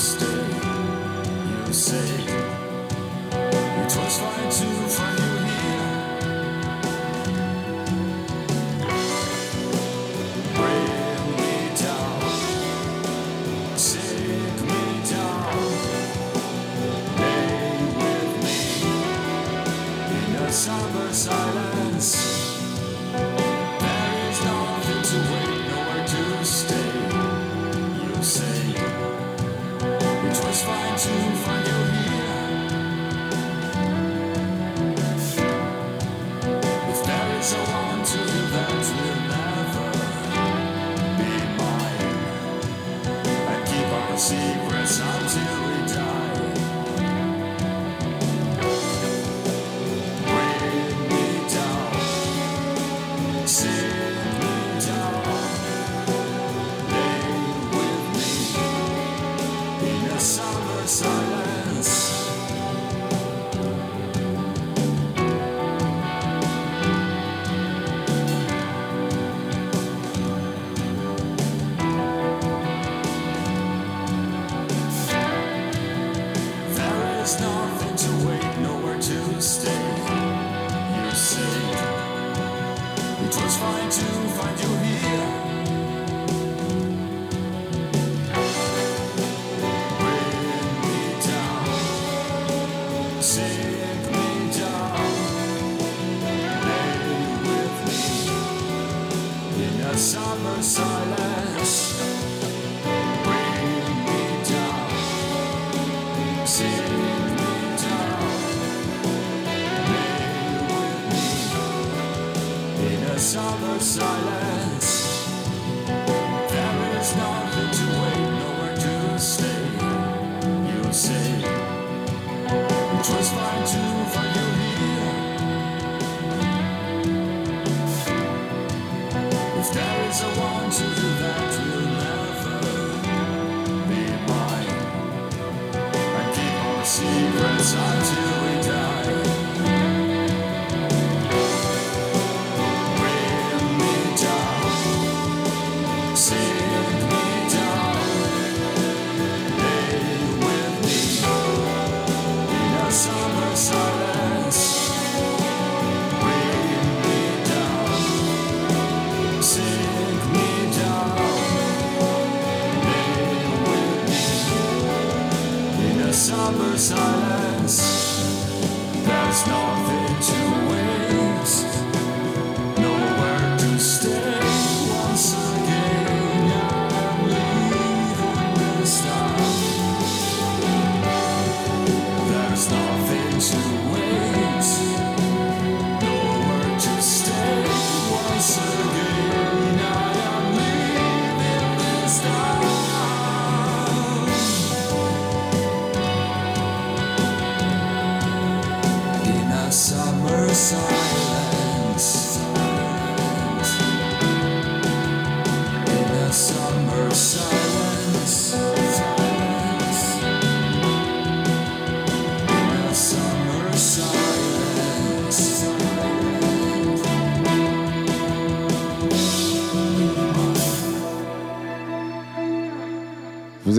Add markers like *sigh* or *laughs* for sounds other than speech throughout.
Stay.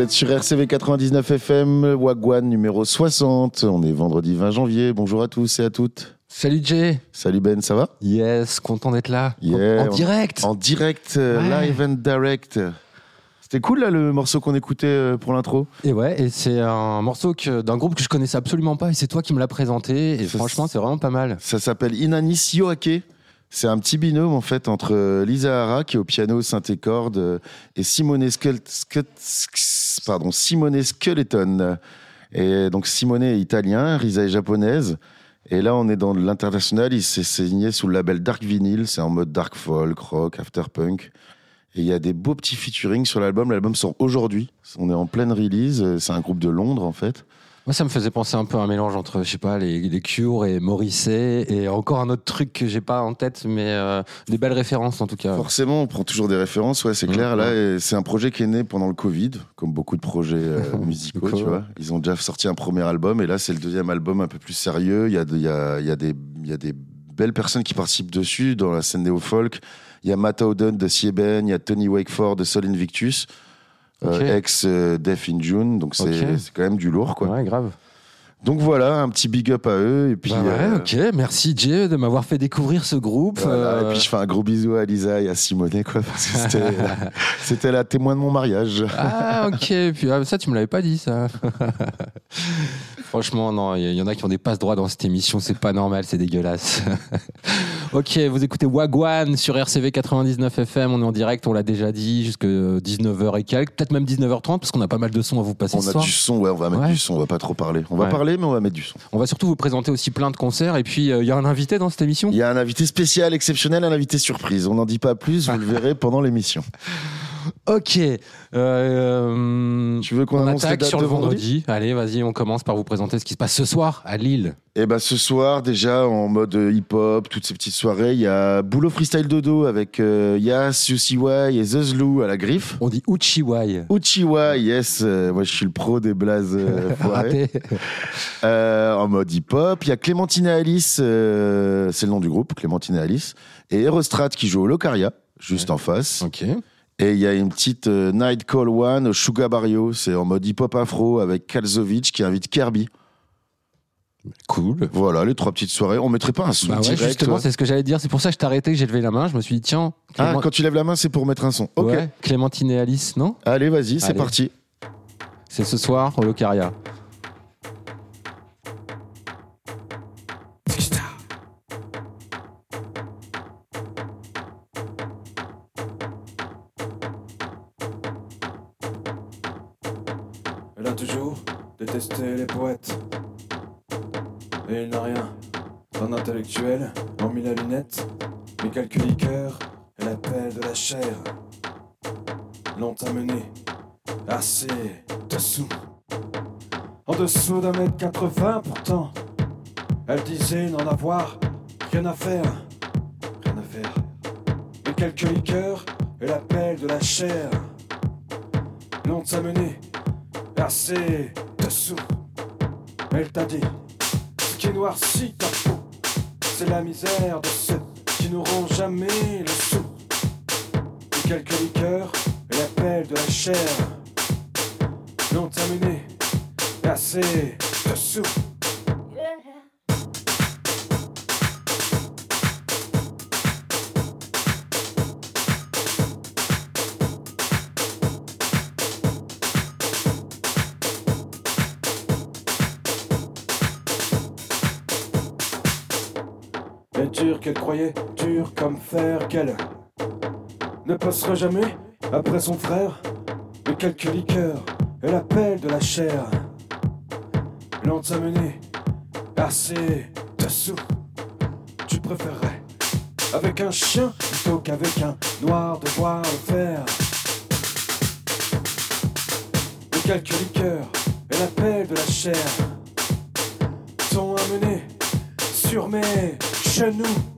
Vous êtes sur RCV 99 FM, Wagwan numéro 60. On est vendredi 20 janvier. Bonjour à tous et à toutes. Salut Jay Salut Ben, ça va? Yes, content d'être là. En- Yeah, en, direct En direct, euh, Ouais. live and direct. C'était cool là le morceau qu'on écoutait euh, pour l'intro. Et ouais, et c'est un morceau d'un groupe que je connaissais absolument pas et c'est toi qui me l'as présenté et Ça, franchement c'est vraiment pas mal. Ça s'appelle Inanis Yoake. C'est un petit binôme en fait entre euh, Lisa Hara qui est au piano, synthé corde euh, et Simone, Skul- Skut- pardon, Simone Skeleton. Et donc Simone est italien, Lisa est japonaise. Et là on est dans l'international, il s'est signé sous le label Dark Vinyl, c'est en mode dark folk, rock, afterpunk. Et il y a des beaux petits featuring sur l'album. L'album sort aujourd'hui. On est en pleine release. C'est un groupe de Londres en fait. Moi, ça me faisait penser un peu à un mélange entre, je sais pas, les, les Cure et Morrissey et encore un autre truc que j'ai pas en tête, mais euh, des belles références en tout cas. Forcément, on prend toujours des références, ouais, c'est Mmh, clair. Là, et c'est un projet qui est né pendant le Covid, comme beaucoup de projets euh, *laughs* musicaux, tu vois. Ils ont déjà sorti un premier album, et là, c'est le deuxième album un peu plus sérieux. Il y a, de- il y a, il y a, des, il y a des belles personnes qui participent dessus dans la scène néo-folk. Il y a Matt Howden de Sieben, il y a Tony Wakeford de Sol Invictus. Euh, ex euh, Death in June, donc c'est Ok. c'est quand même du lourd quoi. Ouais, grave. Donc voilà, un petit big up à eux et puis Bah ouais, euh, ok. Merci Jay de m'avoir fait découvrir ce groupe. voilà, Euh, et puis je fais un gros bisou à Lisa et à Simonet quoi parce que c'était *laughs* c'était la témoin de mon mariage. Ah ok, puis ah, ça tu me l'avais pas dit ça. *laughs* Franchement non, il y, y en a qui ont des passes droits dans cette émission, c'est pas normal, c'est dégueulasse. *laughs* ok, vous écoutez Wagwan sur RCV 99 FM, on est en direct, on l'a déjà dit, jusque 19h et quelques, peut-être même 19h30 parce qu'on a pas mal de sons à vous passer On ce a soir. du son, ouais, on va mettre Ouais. du son, on va pas trop parler. On va Ouais. parler mais on va mettre du son. On va surtout vous présenter aussi plein de concerts et puis euh, il y a un invité dans cette émission? Il y a un invité spécial, exceptionnel, un invité surprise. On n'en dit pas plus, vous le verrez pendant l'émission. *laughs* *laughs* Ok. Euh, Tu veux qu'on on annonce les attaque dates sur de le vendredi? Allez, vas-y, on commence par vous présenter ce qui se passe ce soir à Lille. Et bah ce soir déjà en mode euh, hip-hop, toutes ces petites soirées, il y a Boulot Freestyle Dodo avec euh, Yas, Yusiwai et Zezlou à la griffe. On dit Uchiwai. Uchiwa, yes, euh, moi je suis le pro des blazes. Euh, *laughs* en mode hip-hop. Il y a Clémentine et Alice, c'est le nom du groupe, Clémentine et Alice, et Erostrat qui joue au Locaria, juste en face. Ok. Et il y a une petite euh, Night Call One au Sugar Barrio, c'est en mode hip-hop afro avec Kalzovic qui invite Kirby. Cool. Voilà, les trois petites soirées. On mettrait pas un son Bah ouais, direct justement, ouais c'est ce que j'allais dire. C'est pour ça que je t'ai arrêté, que j'ai levé la main. Je me suis dit, tiens, Ah, quand tu lèves la main, c'est pour mettre un son. Ok. Ouais, Clémentine et Alice, non? Allez, vas-y, c'est parti. C'est ce soir au rien à faire. Qu'elle croyait, dur comme fer qu'elle ne passera jamais après son frère. Mais quelques liqueurs et la pelle de la chair l'ont amené assez dessous. Tu préférerais avec un chien plutôt qu'avec un noir de voir le faire. Mais quelques liqueurs et la pelle de la chair sont amenés sur mes genoux.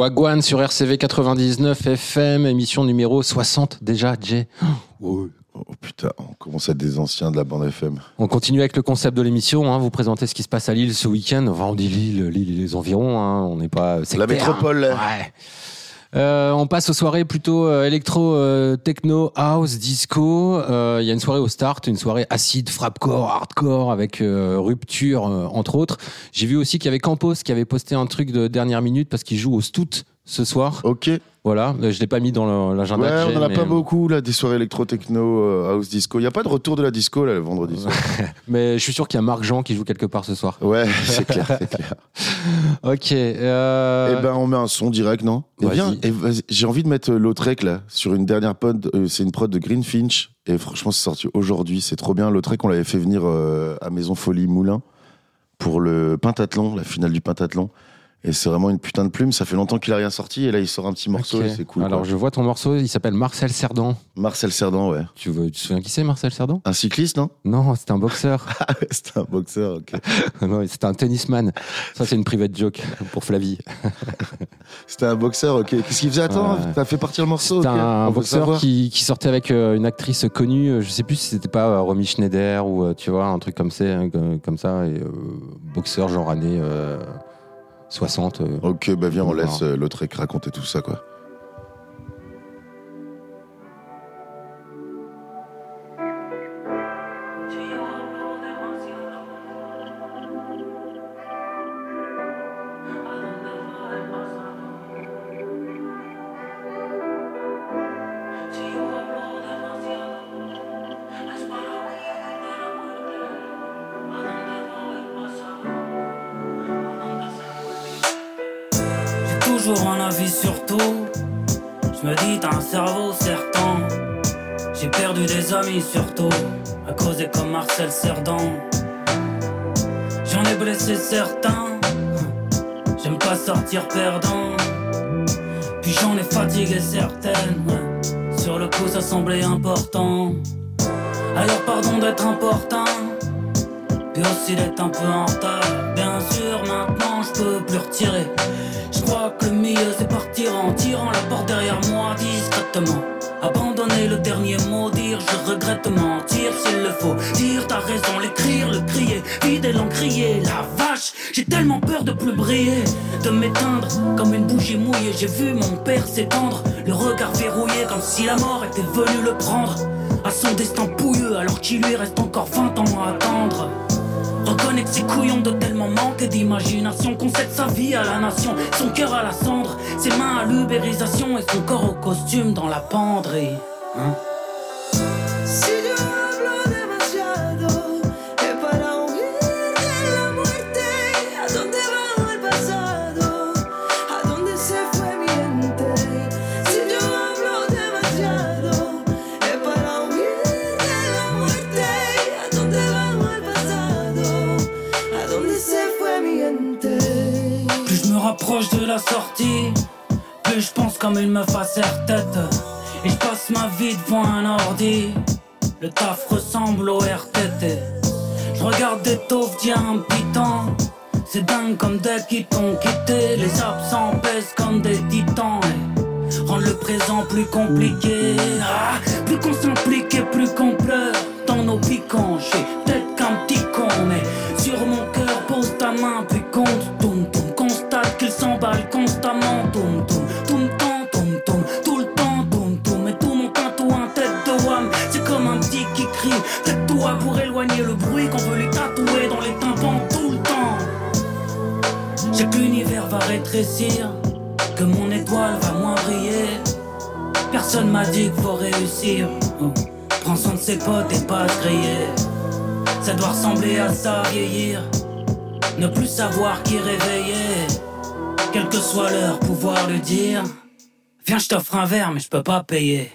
Wagwan sur RCV 99 FM, émission numéro 60 déjà, Jay. Oh, oh, putain. On commence à être des anciens de la bande FM. On continue avec le concept de l'émission. Hein. Vous présentez ce qui se passe à Lille ce week-end. Enfin, on dit Lille, Lille et les environs. Hein. On n'est pas La sectaire, métropole. hein. Ouais. Euh, on passe aux soirées plutôt euh, électro, euh, techno, house, disco. Euh, Il y a une soirée au start, une soirée acide, frappcore, hardcore avec euh, rupture entre autres. J'ai vu aussi qu'il y avait Campos qui avait posté un truc de dernière minute parce qu'il joue au Stout ce soir. Ok. Voilà, Euh, je l'ai pas mis dans l'agenda. Ouais, on j'ai, en a mais- pas beaucoup là, des soirées électro-techno, euh, house disco. Il y a pas de retour de la disco là le vendredi soir. *laughs* Mais je suis sûr qu'il y a Marc Jean qui joue quelque part ce soir. Ouais, *laughs* c'est clair, c'est clair. *laughs* Ok. euh, Eh ben, on met un son direct, non? Eh bien, eh, j'ai envie de mettre euh, Lautrec là sur une dernière pod. euh, c'est une prod de Greenfinch et franchement, c'est sorti aujourd'hui. C'est trop bien. Lautrec, on l'avait fait venir euh, à Maison Folie Moulin pour le pentathlon, la finale du pentathlon. Et c'est vraiment une putain de plume. Ça fait longtemps qu'il a rien sorti et là, il sort un petit morceau et c'est cool. Alors quoi. je vois ton morceau, il s'appelle Marcel Cerdan. Marcel Cerdan, ouais. Tu, veux, tu te souviens qui c'est Marcel Cerdan? Un cycliste, non? Non, c'est un boxeur. *laughs* Ah c'était un boxeur, ok. *laughs* non, c'est un tennisman. Ça, c'est une private joke pour Flavie. *laughs* C'était un boxeur, ok. Qu'est-ce qu'il faisait? Attends, t'as fait partir le morceau ok. un boxeur qui, qui sortait avec euh, une actrice connue. euh, Je sais plus si c'était pas euh, Romy Schneider ou tu vois un truc comme ça, comme- comme ça. Et, euh, boxeur genre année euh, 60. euh. Ok, bah viens, on Voilà. laisse euh, Lautrec raconter tout ça, quoi. J'en ai blessé certains. J'aime pas sortir perdant. Puis j'en ai fatigué certaines. Sur le coup, ça semblait important. Alors pardon d'être important. Puis aussi d'être un peu en retard. Bien sûr, maintenant je peux plus retirer. Je crois que le mieux c'est partir en tirant la porte derrière moi discrètement. Abandonner le dernier mot, dire je regrette mentir s'il le faut. Dire t'as raison, l'écrire, le crier, vider l'encrier. La vache, j'ai tellement peur de plus briller, de m'éteindre comme une bougie mouillée. J'ai vu mon père s'étendre, le regard verrouillé comme si la mort était venue le prendre. À son destin pouilleux alors qu'il lui reste encore 20 ans à attendre. Reconnais que ces couillons de tellement manquer d'imagination concède sa vie à la nation, son cœur à la cendre, ses mains à l'ubérisation et son corps au costume dans la penderie. Hein? La sortie, plus je pense comme une meuf à serre-tête. Et je passe ma vie devant un ordi. Le taf ressemble au RTT. Je regarde des taufs d'il un. C'est dingue comme dès qu'ils t'ont quitté. Les absents pèsent comme des titans. Et rendre le présent plus compliqué. Ah, plus qu'on s'implique et plus qu'on pleure dans nos piquants. Suis peut-être qu'un petit con, mais sur mon cœur, pose ta main, s'emballe constamment. Toum, toum, toum, toum, toum, toum, tout le temps. Toum, toum, et tout mon tatouage en tête de wham. C'est comme un petit qui crie. Tête toi pour éloigner le bruit qu'on veut lui tatouer dans les tympans tout le temps. J'ai que l'univers va rétrécir, que mon étoile va moins briller. Personne m'a dit qu'il faut réussir. Oh. Prends soin de ses potes et pas griller. Ça doit ressembler à ça, vieillir. Ne plus savoir qui réveiller. Quelle que soit l'heure, pouvoir lui dire Viens, je t'offre un verre, mais je peux pas payer.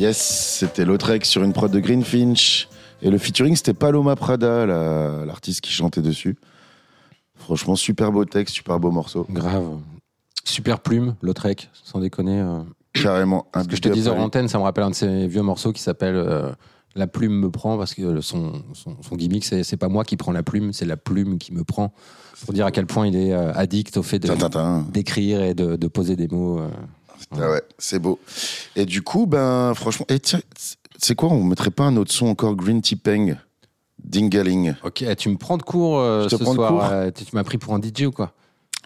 Yes, c'était Lautrec sur une prod de Greenfinch. Et le featuring, c'était Paloma Prada, la- l'artiste qui chantait dessus. Franchement, super beau texte, super beau morceau. Grave. Super plume, Lautrec, sans déconner. euh. Carrément. Un Ce que je te disais en antenne, ça me rappelle un de ces vieux morceaux qui s'appelle euh, La plume me prend, parce que son, son, son gimmick, c'est pas moi qui prends la plume, c'est la plume qui me prend. Pour dire à quel point il est euh, addict au fait d'écrire et de, de poser des mots. euh. Ah ouais, c'est beau. Et du coup, ben, franchement, et tiens, c'est quoi, on mettrait pas un autre son encore Green Tea Peng Dingaling? Ok, tu me prends de cours euh, Je te ce prends de soir. cours euh, tu tu m'as pris pour un DJ ou quoi?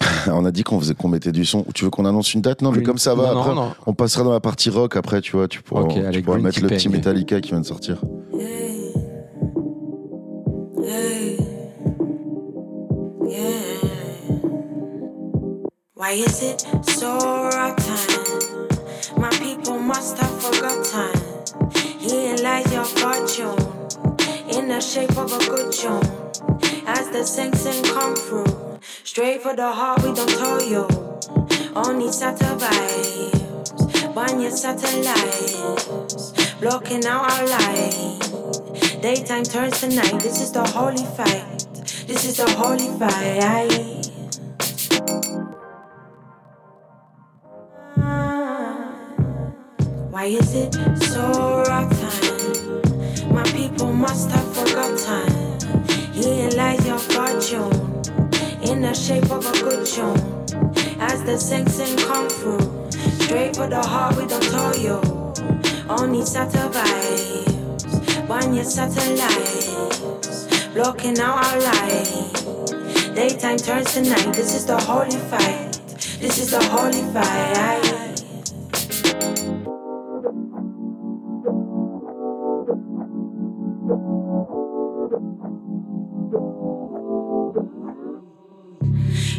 *laughs* On a dit qu'on faisait qu'on mettait du son. Tu veux qu'on annonce une date? Non, mais Green- comme ça va, Non, après, non, non. on passera dans la partie rock après, tu vois, tu pourras, tu allez, pourras mettre le petit. Metallica qui vient de sortir. Hey. Hey. Yeah. Why is it so time? My people must have forgotten. Here lies your fortune in the shape of a good tune. As the Simpson come through, straight for the heart, we don't tell you. Only vibes, burn your satellites, blocking out our light. Daytime turns to night. This is the holy fight. This is the holy fight. Why is it so rock time? My people must have forgotten. Here lies your fortune in the shape of a good tune. As the Simpson come through, straight for the heart, with tell you. Only vibes, burn your satellites, blocking out our light. Daytime turns to night. This is the holy fight. This is the holy fight.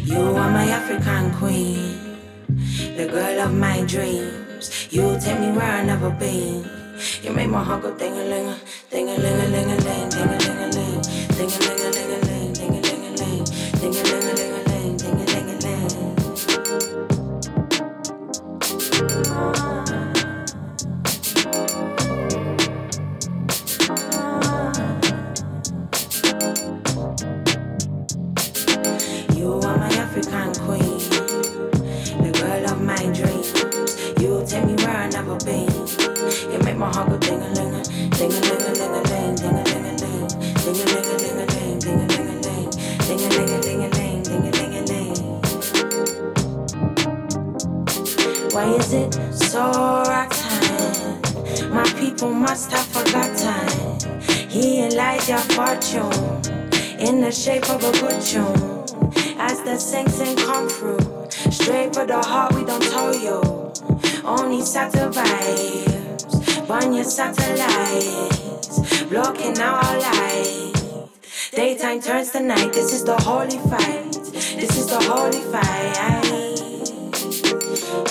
You are my African queen, the girl of my dreams. You take me where I never been. You make my heart go ding a ling a ding a ling a ling a ling ding a ling a ling ding a ling a ling a ling ding a ling a ling ding a ling a ling a ling ding a ling a ling. You make my heart go ding a ling a ding a ling a ling a ling ding a ling a ling ding a ling a ling a ling ding a ling a ling ding a ling a ling a ling ding a ling a ling. Why is it so rock time? My people must have forgotten. He your fortune in the shape of a good tune. As the Simpson come through, straight for the heart, we don't tell you. Only Saturn vibes, burn your satellites, blocking out our light. Daytime turns to night. This is the holy fight. This is the holy fight.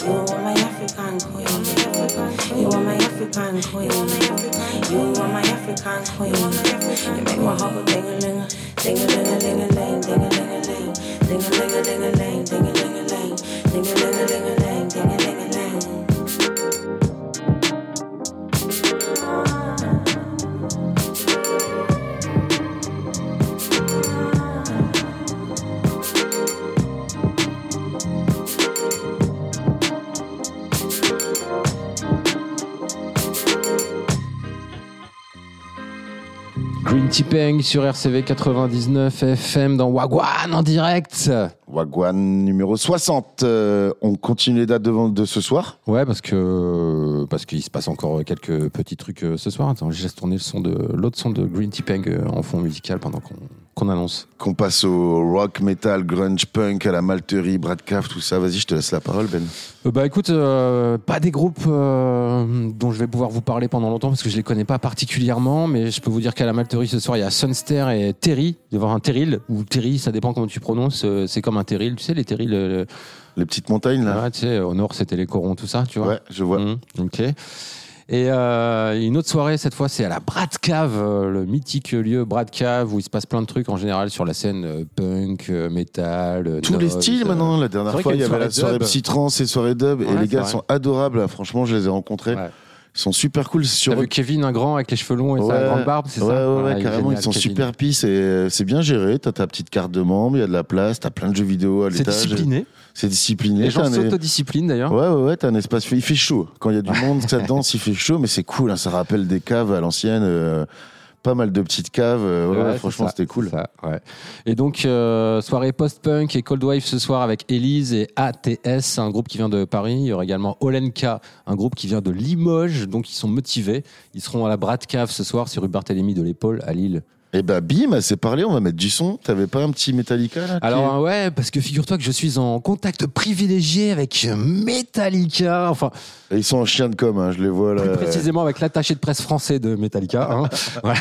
You are my African queen. You are my African queen. You are my African queen. You make my heart go ding a ling ding a ling a ling a ling ding a ling a ling ding a ling a ling a ling ding a ling a ling ding a ling a ling a ling Peng sur RCV 99 FM dans Wagwan en direct. Wagwan numéro 60. Euh, on continue les dates de, de ce soir. Ouais, parce que parce qu'il se passe encore quelques petits trucs euh, ce soir. Attends, je laisse tourner le son de l'autre son de Green Tea Peng euh, en fond musical pendant qu'on qu'on annonce. Qu'on passe au rock, metal, grunge, punk, à la malterie, Bradcaf, tout ça. Vas-y, je te laisse la parole, Ben. Euh, bah écoute, euh, pas des groupes euh, dont je vais pouvoir vous parler pendant longtemps parce que je les connais pas particulièrement, mais je peux vous dire qu'à la Malterie ce soir il y a Sunster et Terry. Il va y avoir un Terril ou Terry, ça dépend comment tu prononces. euh, C'est comme un Terril, tu sais les Terrils. euh, Les petites montagnes, là. ouais, tu sais, au nord c'était les corons, tout ça, tu vois. Ouais, je vois. Mhm, ok. Et euh, une autre soirée, cette fois, c'est à la Brad Cave, euh, le mythique lieu Brad Cave, où il se passe plein de trucs en général sur la scène euh, punk, euh, metal. Tous les styles maintenant. La dernière fois, il y y avait la soirée psytrance et soirée dub. et Ouais, les c'est gars vrai. sont adorables. Franchement, je les ai rencontrés. Ouais. Ils sont super cool. C'est Sur... T'as vu Kevin, un grand avec les cheveux longs et sa Ouais. grande barbe, c'est ouais, ça ouais, ouais, Voilà, est carrément, génial, ils sont Kevin. super pis, et c'est bien géré. T'as ta petite carte de membre, il y a de la place, t'as plein de jeux vidéo à C'est l'étage. discipliné. C'est discipliné. Les gens s'autodisciplinent d'ailleurs. Ouais, ouais, ouais, t'as un espace. Il fait chaud. Quand il y a du *laughs* monde, ça danse, il fait chaud, mais c'est cool. hein, ça rappelle des caves à l'ancienne. euh, pas mal de petites caves. euh, ouais, Ouais, franchement, c'était cool. c'est ça, ouais. Et donc, euh, soirée post-punk et Cold Wave ce soir avec Elise et ATS, un groupe qui vient de Paris. Il y aura également Olenka, un groupe qui vient de Limoges, donc ils sont motivés. Ils seront à la Brat Cave ce soir, c'est rue Barthélemy de l'Épaule à Lille. Et bah, bim, c'est parlé, on va mettre du son. T'avais pas un petit Metallica là Alors, ouais, parce que figure-toi que je suis en contact privilégié avec Metallica, enfin, Et Ils sont en chien de com, hein, je les vois là. plus précisément avec l'attaché de presse français de Metallica, hein, *laughs* voilà,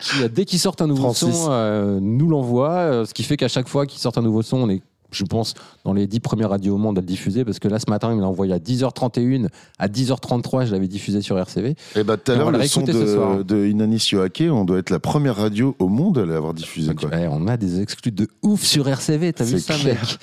qui, dès qu'ils sortent un nouveau Francis. son, euh, nous l'envoie, euh, ce qui fait qu'à chaque fois qu'ils sortent un nouveau son, on est, je pense, dans les 10 premières radios au monde à le diffuser, parce que là, ce matin, il me l'a envoyé à 10h31, à 10h33, je l'avais diffusé sur RCV. Et bah, tout à l'heure, le la son de, de Inanis Yoake, on doit être la première radio au monde à l'avoir diffusé. Quoi. ouais, on a des exclus de ouf sur RCV, t'as vu ça, clair. mec?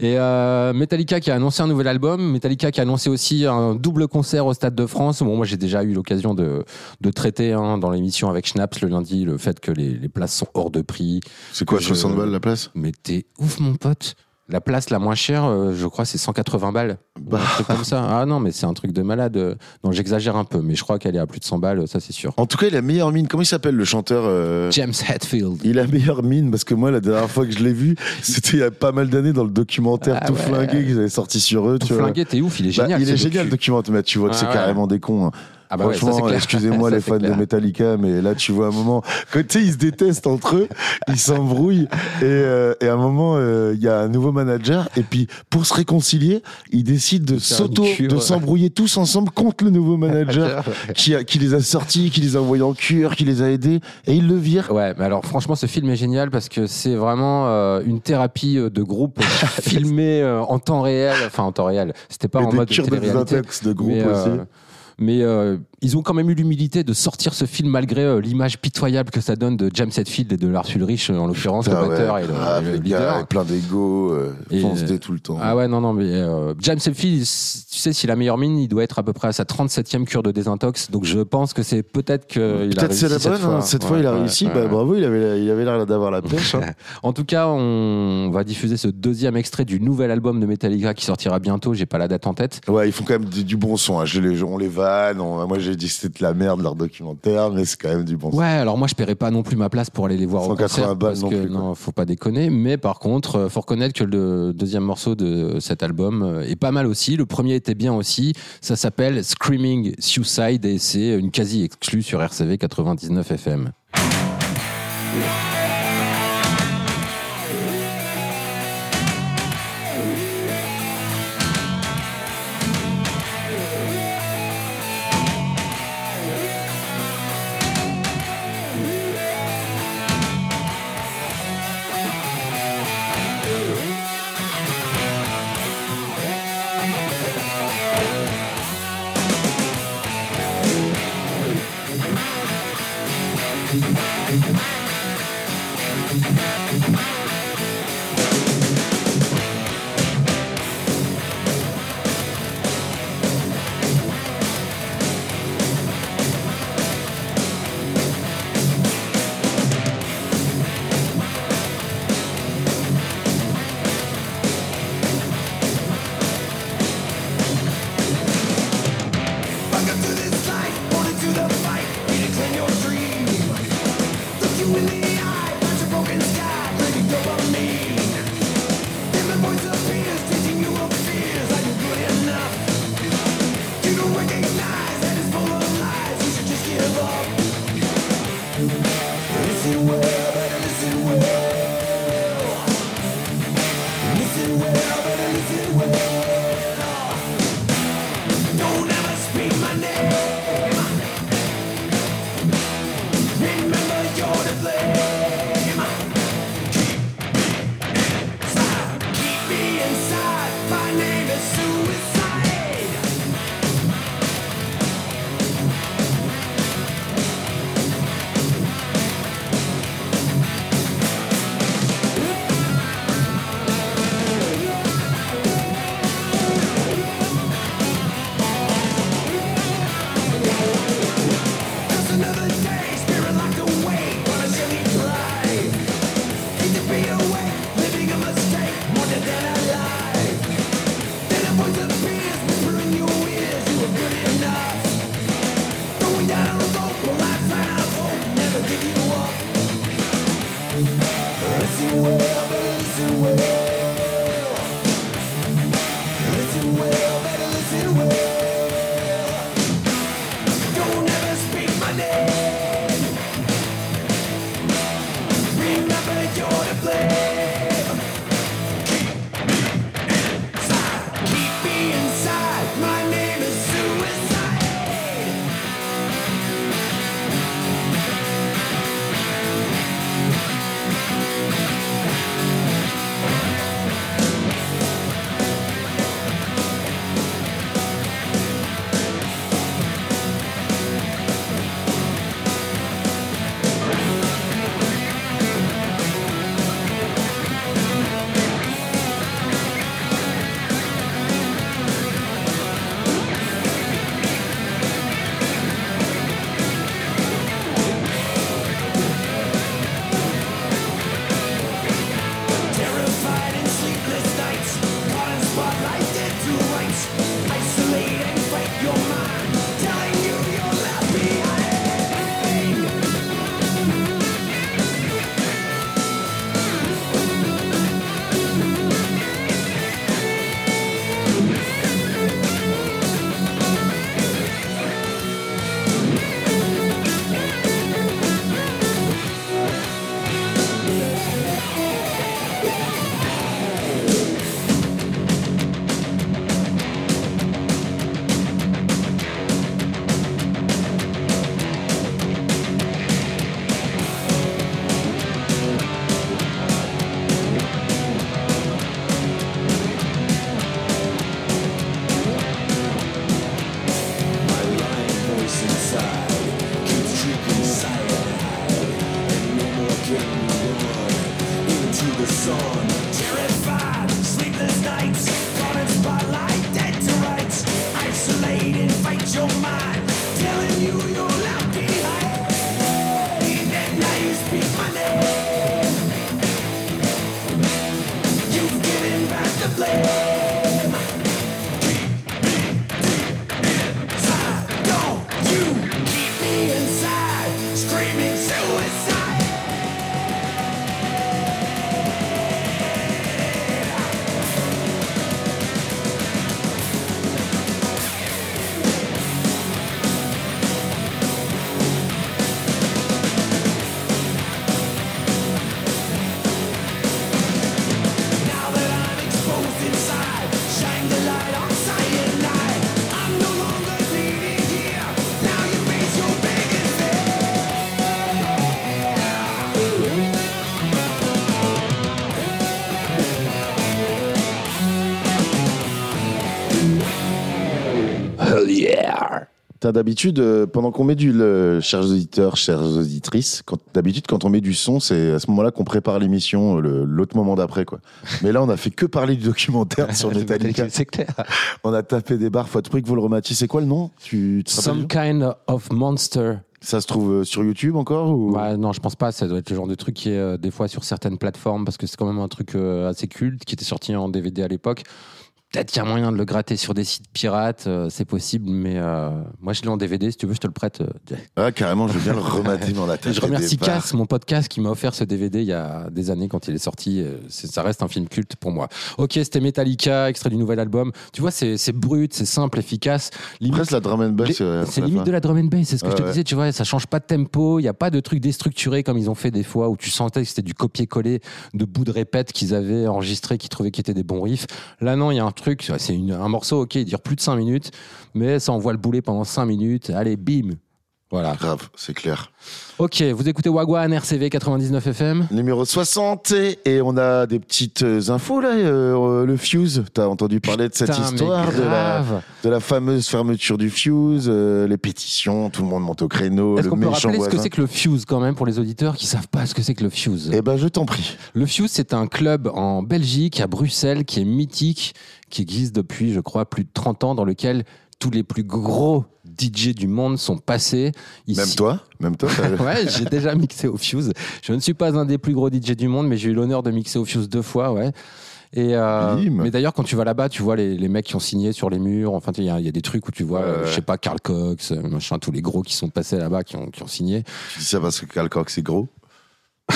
Et euh, Metallica qui a annoncé un nouvel album, Metallica qui a annoncé aussi un double concert au Stade de France. Bon, moi j'ai déjà eu l'occasion de, de traiter hein, dans l'émission avec Schnaps le lundi le fait que les, les places sont hors de prix. C'est quoi, Je- 60 balles la place? Mais t'es ouf, mon pote. La place la moins chère, euh, je crois, c'est 180 balles. Bah. Un truc comme ça. Ah non, mais c'est un truc de malade. Non, j'exagère un peu, mais je crois qu'elle est à plus de 100 balles, ça c'est sûr. En tout cas, il a meilleure mine. Comment il s'appelle le chanteur euh, James Hetfield. Il a meilleure mine parce que moi, la dernière fois que je l'ai vu, c'était il y a pas mal d'années dans le documentaire Ah tout ouais. flingué qu'ils avaient sorti sur eux. Tout tu flingué, t'es ouf, il est Bah, génial. il est génial le docu. documentaire, mais tu vois que Ah c'est ouais. carrément des cons. hein. Ah bah Franchement, excusez-moi *laughs* les fans clair. de Metallica, mais là tu vois un moment, sais, ils se détestent entre eux, ils s'embrouillent, et, euh, et à un moment, euh, il y a un nouveau manager, et puis pour se réconcilier, ils décident de s'auto, de s'embrouiller tous ensemble contre le nouveau manager *laughs* qui, a- qui les a sortis, qui les a envoyés en cure, qui les a aidés, et ils le virent. Ouais, mais alors franchement, ce film est génial parce que c'est vraiment euh, une thérapie euh, de groupe *laughs* filmée euh, en temps réel. Enfin, en temps réel. C'était pas et en des mode de de groupe mais, aussi. Mais euh, ils ont quand même eu l'humilité de sortir ce film malgré euh, l'image pitoyable que ça donne de James Hetfield et de Lars Ulrich, euh, en l'occurrence, le Ah ouais, batteur et le, grave, et le les gars, leader. plein d'ego, euh, Et, fonce-dé euh, tout le temps. Ah ouais, non, non, mais euh, James Hetfield, tu sais, s'il a meilleure mine, il doit être à peu près à sa 37e cure de désintox. Donc je pense que c'est peut-être que. Peut-être c'est la bonne, cette fois. hein, cette fois Ouais, il a ouais, réussi, ouais, bah, ouais. bravo, il avait, il avait l'air d'avoir la pêche. hein. *laughs* En tout cas, on va diffuser ce deuxième extrait du nouvel album de Metallica qui sortira bientôt. J'ai pas la date en tête. Ouais, ils font quand même du, du bon son. hein. Je les, on les vanne. on- moi, j'ai dit que c'était de la merde leur documentaire, mais c'est quand même du bon. Ouais, alors moi je paierai pas non plus ma place pour aller les voir au 180 concert balles parce non que plus, non, faut pas déconner. Mais par contre, euh, faut reconnaître que le deuxième morceau de cet album euh, est pas mal aussi. Le premier était bien aussi. Ça s'appelle Screaming Suicide et c'est une quasi exclue sur RCV 99 FM. D'habitude, euh, pendant qu'on met du, le, chers auditeurs, chères auditrices, quand, d'habitude, quand on met du son, c'est à ce moment-là qu'on prépare l'émission, le- l'autre moment d'après, quoi. Mais là, on a fait que parler du documentaire sur *laughs* Metallica. C'est clair. On a tapé des barres. Faut prix que vous le rematiez. C'est quoi le nom? Tu Some kind of monster. Ça se trouve euh, sur YouTube encore ou... Non, je pense pas. Ça doit être le genre de truc qui est euh, des fois sur certaines plateformes parce que c'est quand même un truc euh, assez culte qui était sorti en DVD à l'époque. Peut-être qu'il y a moyen de le gratter sur des sites pirates, euh, c'est possible, mais euh, moi je l'ai en DVD. Si tu veux, je te le prête. euh, Ah, carrément, je veux bien le remater dans la *laughs* tête. je remercie Cass, mon podcast, qui m'a offert ce DVD il y a des années quand il est sorti. Ça reste un film culte pour moi. Ok, c'était Metallica, extrait du nouvel album. Tu vois, c'est brut, c'est simple, efficace. Limite- la drum and bass. C'est limite de la drum and bass, c'est ce que je te ouais. disais, tu vois, ça change pas de tempo, il n'y a pas de truc déstructuré comme ils ont fait des fois où tu sentais que c'était du copier-coller de bouts de répète qu'ils avaient enregistrés, qu'ils trouvaient qui étaient des bons riffs. Là, non, il y a un truc, c'est un morceau, ok, il dure plus de 5 minutes, mais ça envoie le boulet pendant 5 minutes, allez, bim Voilà. Grave, c'est clair. Ok, vous écoutez Wagwan, RCV 99 FM Numéro 60, et, on a des petites infos là. euh, le Fuse, t'as entendu parler de cette Putain, histoire de la, grave. de la fameuse fermeture du Fuse, euh, les pétitions, tout le monde monte au créneau, Est-ce qu'on peut rappeler ce que voisin. c'est que le Fuse quand même pour les auditeurs qui savent pas ce que c'est que le Fuse? Eh ben, je t'en prie. Le Fuse, c'est un club en Belgique, à Bruxelles, qui est mythique, qui existe depuis, je crois, plus de 30 ans, dans lequel tous les plus gros DJ du monde sont passés. Ici. Même toi, même toi. *laughs* Ouais, j'ai déjà mixé au Fuse. Je ne suis pas un des plus gros DJ du monde, mais j'ai eu l'honneur de mixer au Fuse deux fois, ouais. Et euh, mais d'ailleurs, quand tu vas là-bas, tu vois les, les mecs qui ont signé sur les murs. Enfin, il y, a il y a des trucs où tu vois, euh, je sais pas, Carl Cox, euh, machin, tous les gros qui sont passés là-bas, qui ont, qui ont signé. Tu dis ça parce que Cal Cox c'est gros? *laughs*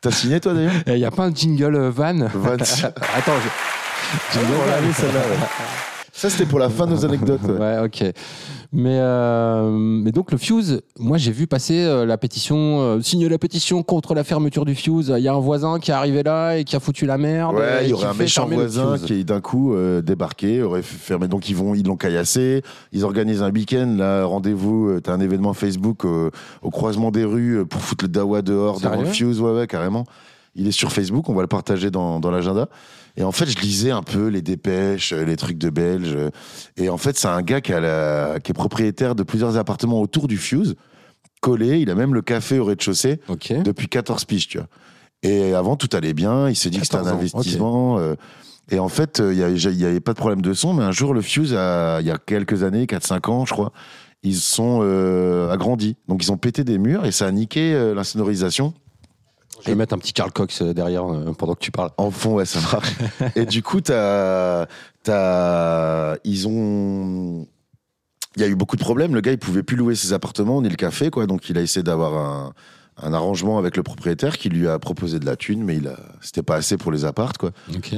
T'as signé toi d'ailleurs? Il n'y a pas un jingle euh, van? Van- *laughs* Attends, je... jingle l'a van. Ça, c'était pour la fin de nos anecdotes. ouais. Ouais, ok. Mais, euh, mais donc le Fuse, moi j'ai vu passer euh, la pétition, euh, signer la pétition contre la fermeture du Fuse. Il y a un voisin qui est arrivé là et qui a foutu la merde. Ouais, il y aurait un méchant voisin qui est d'un coup euh, débarqué, aurait fermer. Donc ils vont, ils l'ont caillassé. Ils organisent un week-end, là, rendez-vous. euh, T'as un événement Facebook au croisement des rues pour foutre le dawa dehors devant le Fuse. Ouais, ouais, carrément. Il est sur Facebook, on va le partager dans, dans l'agenda. Et en fait, je lisais un peu les dépêches, euh, les trucs de Belge. Et en fait, c'est un gars qui, a la- qui est propriétaire de plusieurs appartements autour du Fuse, collé. Il a même le café au rez-de-chaussée depuis 14 piges, tu vois. Et avant, tout allait bien. Il s'est dit que c'était un 14 ans, investissement. euh, et en fait, euh, il n'y avait pas de problème de son. Mais un jour, le Fuse, a- il y a quelques années, 4-5 ans, je crois, ils sont euh, agrandis. Donc, ils ont pété des murs et ça a niqué euh, la sonorisation. Je vais mettre un petit Karl Cox euh, derrière euh, pendant que tu parles. En fond, ouais, ça marche. *laughs* et du coup, t'as, t'as, ils ont, il y a eu beaucoup de problèmes. Le gars, il pouvait plus louer ses appartements ni le café, quoi. Donc, il a essayé d'avoir un, un arrangement avec le propriétaire qui lui a proposé de la thune, mais il a, c'était pas assez pour les appartes, quoi.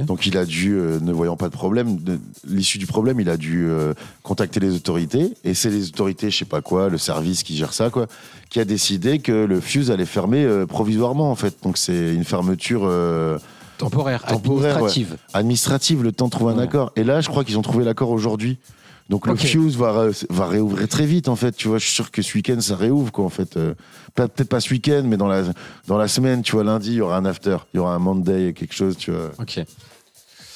Donc, il a dû, euh, ne voyant pas de problème, de- l'issue du problème, il a dû euh, contacter les autorités. Et c'est les autorités, je sais pas quoi, le service qui gère ça, quoi, qui a décidé que le fuse allait fermer euh, provisoirement, en fait. Donc, c'est une fermeture. Temporaire, Temporaire, administrative. administrative, le temps de trouver un Ouais. accord. Et là, je crois qu'ils ont trouvé l'accord aujourd'hui. Donc le. Fuse va, va réouvrir très vite, en fait. Tu vois, je suis sûr que ce week-end, ça réouvre, quoi, en fait. Euh, Peut-être pas ce week-end, mais dans la, dans la semaine, tu vois, lundi, il y aura un after. Il y aura un Monday, quelque chose, tu vois. Ok.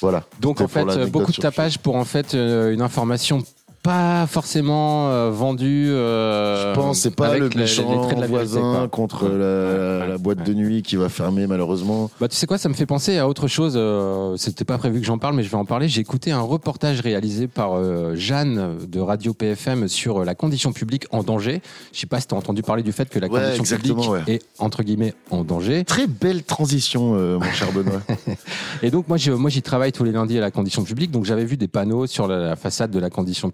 Voilà. Donc en fait, l'anecdote beaucoup de tapage pour en fait euh, une information pas forcément euh, vendue. euh, Je pense c'est pas avec le les- les méchant traits de la vérité, voisin quoi. contre la, la boîte de nuit qui va fermer malheureusement. Bah, tu sais quoi, ça me fait penser à autre chose. euh, C'était pas prévu que j'en parle, mais je vais en parler. J'ai écouté un reportage réalisé par euh, Jeanne de Radio PFM sur euh, la condition publique en danger. Je sais pas si tu as entendu parler du fait que la Ouais, condition publique ouais. est entre guillemets en danger. Très belle transition, euh, mon cher Benoît. *laughs* Et donc moi, je- moi, j'y travaille tous les lundis à la condition publique. Donc j'avais vu des panneaux sur la, la façade de la condition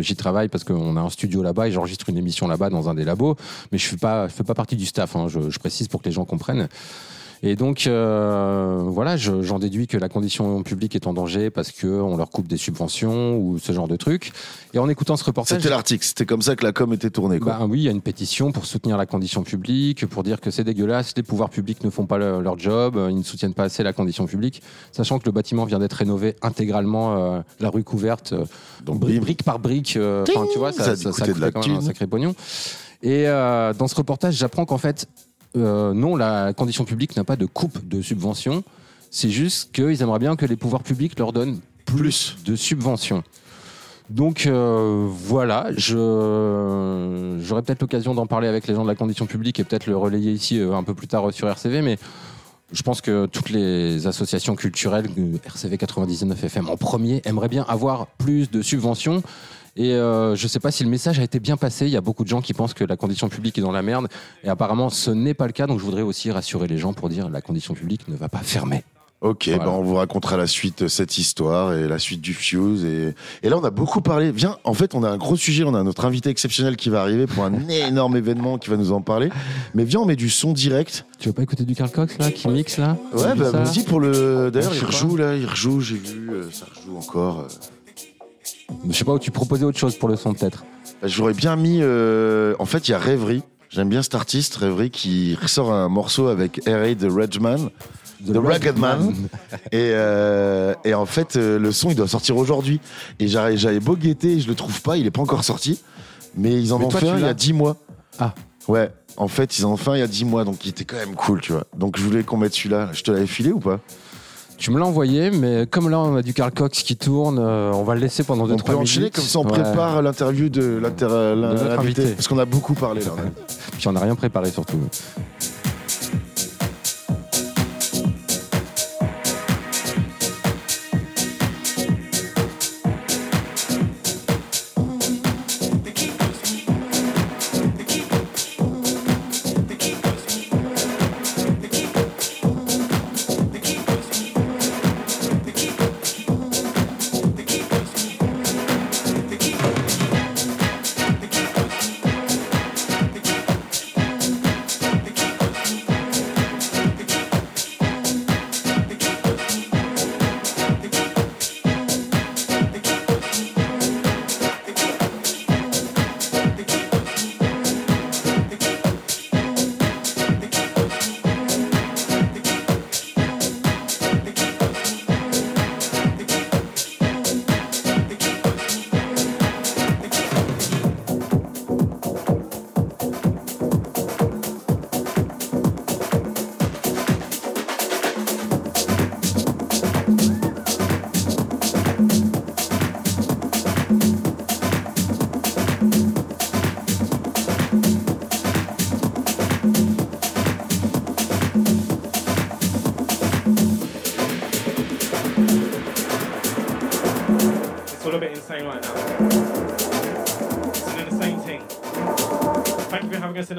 J'y travaille parce qu'on a un studio là-bas et j'enregistre une émission là-bas dans un des labos. Mais je ne fais pas, partie du staff. hein. Je précise pour que les gens comprennent. Et donc euh, voilà, je- j'en déduis que la condition publique est en danger parce que on leur coupe des subventions ou ce genre de trucs. Et en écoutant ce reportage, C'était l'article, c'était comme ça que la com était tournée. Quoi. bah oui, il y a une pétition pour soutenir la condition publique, pour dire que c'est dégueulasse, les pouvoirs publics ne font pas le- leur job, euh, ils ne soutiennent pas assez la condition publique, sachant que le bâtiment vient d'être rénové intégralement, euh, la rue couverte, euh, Donc, bri- brique par brique, euh, tu vois, Ça ça, ça, ça de coûtait la quand même un sacré pognon. Et euh, dans ce reportage, j'apprends qu'en fait, euh, non, la condition publique n'a pas de coupe de subventions, c'est juste qu'ils aimeraient bien que les pouvoirs publics leur donnent plus de subventions. Donc euh, voilà, j'aurai peut-être l'occasion d'en parler avec les gens de la condition publique et peut-être le relayer ici euh, un peu plus tard sur RCV, mais je pense que toutes les associations culturelles, RCV 99 FM en premier, aimeraient bien avoir plus de subventions. Et euh, je ne sais pas si le message a été bien passé. Il y a beaucoup de gens qui pensent que la condition publique est dans la merde. Et apparemment, ce n'est pas le cas. Donc je voudrais aussi rassurer les gens pour dire la condition publique ne va pas fermer. Ok, Voilà. ben on vous racontera la suite de cette histoire et la suite du Fuse. Et, et là, on a beaucoup parlé. Viens, en fait, on a un gros sujet. On a notre invité exceptionnel qui va arriver pour un *laughs* énorme événement qui va nous en parler. Mais viens, on met du son direct. Tu veux pas écouter du Carl Cox là, qui mixe là? Ouais, bah, vas-y pour le. D'ailleurs, il rejoue là, il rejoue, j'ai vu, euh, ça rejoue encore. Je sais pas où tu proposais autre chose pour le son peut-être. Bah, J'aurais bien mis. euh, En fait, il y a Rêverie. J'aime bien cet artiste, Rêverie, qui ressort un morceau avec R.A. de Redman. The Rugged Man. *laughs* Et, euh, et en fait, euh, le son, il doit sortir aujourd'hui. Et j'avais j'avais beau guetter, je le trouve pas, il est pas encore sorti. Mais ils en Mais ont toi, fait tu un il y l'as a 10 mois. Ah. Ouais, en fait, ils en ont fait un il y a 10 mois, donc il était quand même cool, tu vois. Donc je voulais qu'on mette celui-là. Je te l'avais filé ou pas? Tu me l'as envoyé, mais comme là on a du Carl Cox qui tourne, euh, on va le laisser pendant On 2-3 peut minutes. enchaîner, comme ça on Ouais. prépare l'interview de l'invité. invité. Parce qu'on a beaucoup parlé là. Puis on n'a rien préparé surtout.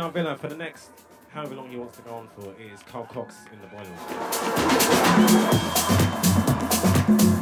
Our villa for the next however long he wants to go on for. is Carl Cox in the boiler.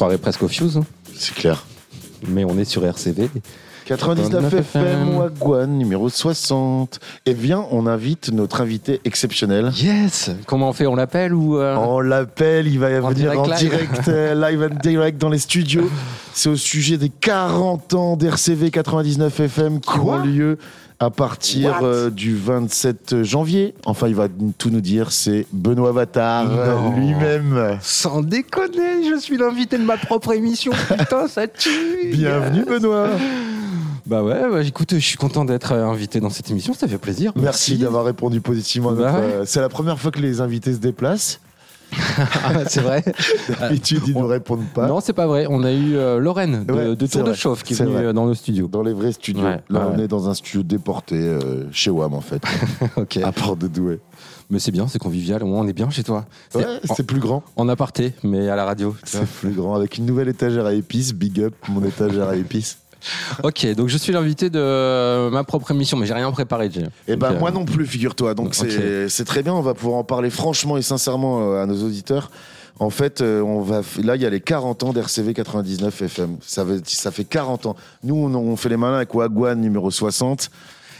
Croirait presque au Fuse, hein. C'est clair. mais on est sur RCV. 99 FM, FM. Wagwan, numéro 60. Et bien, on invite notre invité exceptionnel. Yes Comment on fait On l'appelle ou euh, On l'appelle, il va En venir direct en live. direct, euh, *laughs* live and direct dans les studios. C'est au sujet des 40 ans d'RCV 99 FM qui Quoi ont lieu à partir euh, du 27 janvier. Enfin, il va tout nous dire. C'est Benoît Avatar Non. lui-même. Sans déconner, je suis l'invité de ma propre émission. Putain, ça tue Bienvenue, Benoît. Bah ouais, bah, écoute, je suis content d'être euh, invité dans cette émission, ça fait plaisir. Merci d'avoir répondu positivement. à notre- Bah ouais. euh, C'est la première fois que les invités se déplacent. *laughs* C'est vrai. D'habitude, ils ne répondent pas. Non, c'est pas vrai. On a eu euh, Lorraine de, Ouais, de Tour de. Chauffe qui est venue vrai. euh, dans le studio. Dans les vrais studios. Ouais, Là, ouais. on est dans un studio déporté euh, chez WAM, en fait, *laughs* ok. à Port de Douai. Mais c'est bien, c'est convivial. Au moins, on est bien chez toi. C'est plus grand. en aparté, mais à la radio. C'est plus grand. Avec une nouvelle étagère à épices. Big up, mon étagère à épices. *laughs* ok, donc je suis l'invité de ma propre émission, mais j'ai rien préparé, Jay. Et ben euh, moi non plus, figure-toi. Donc c'est Ok. c'est très bien. On va pouvoir en parler franchement et sincèrement euh, à nos auditeurs. En fait, euh, on va là il y a les 40 ans d'RCV 99 FM. Ça veut ça fait 40 ans. Nous on, on fait les malins avec Wagwan numéro 60.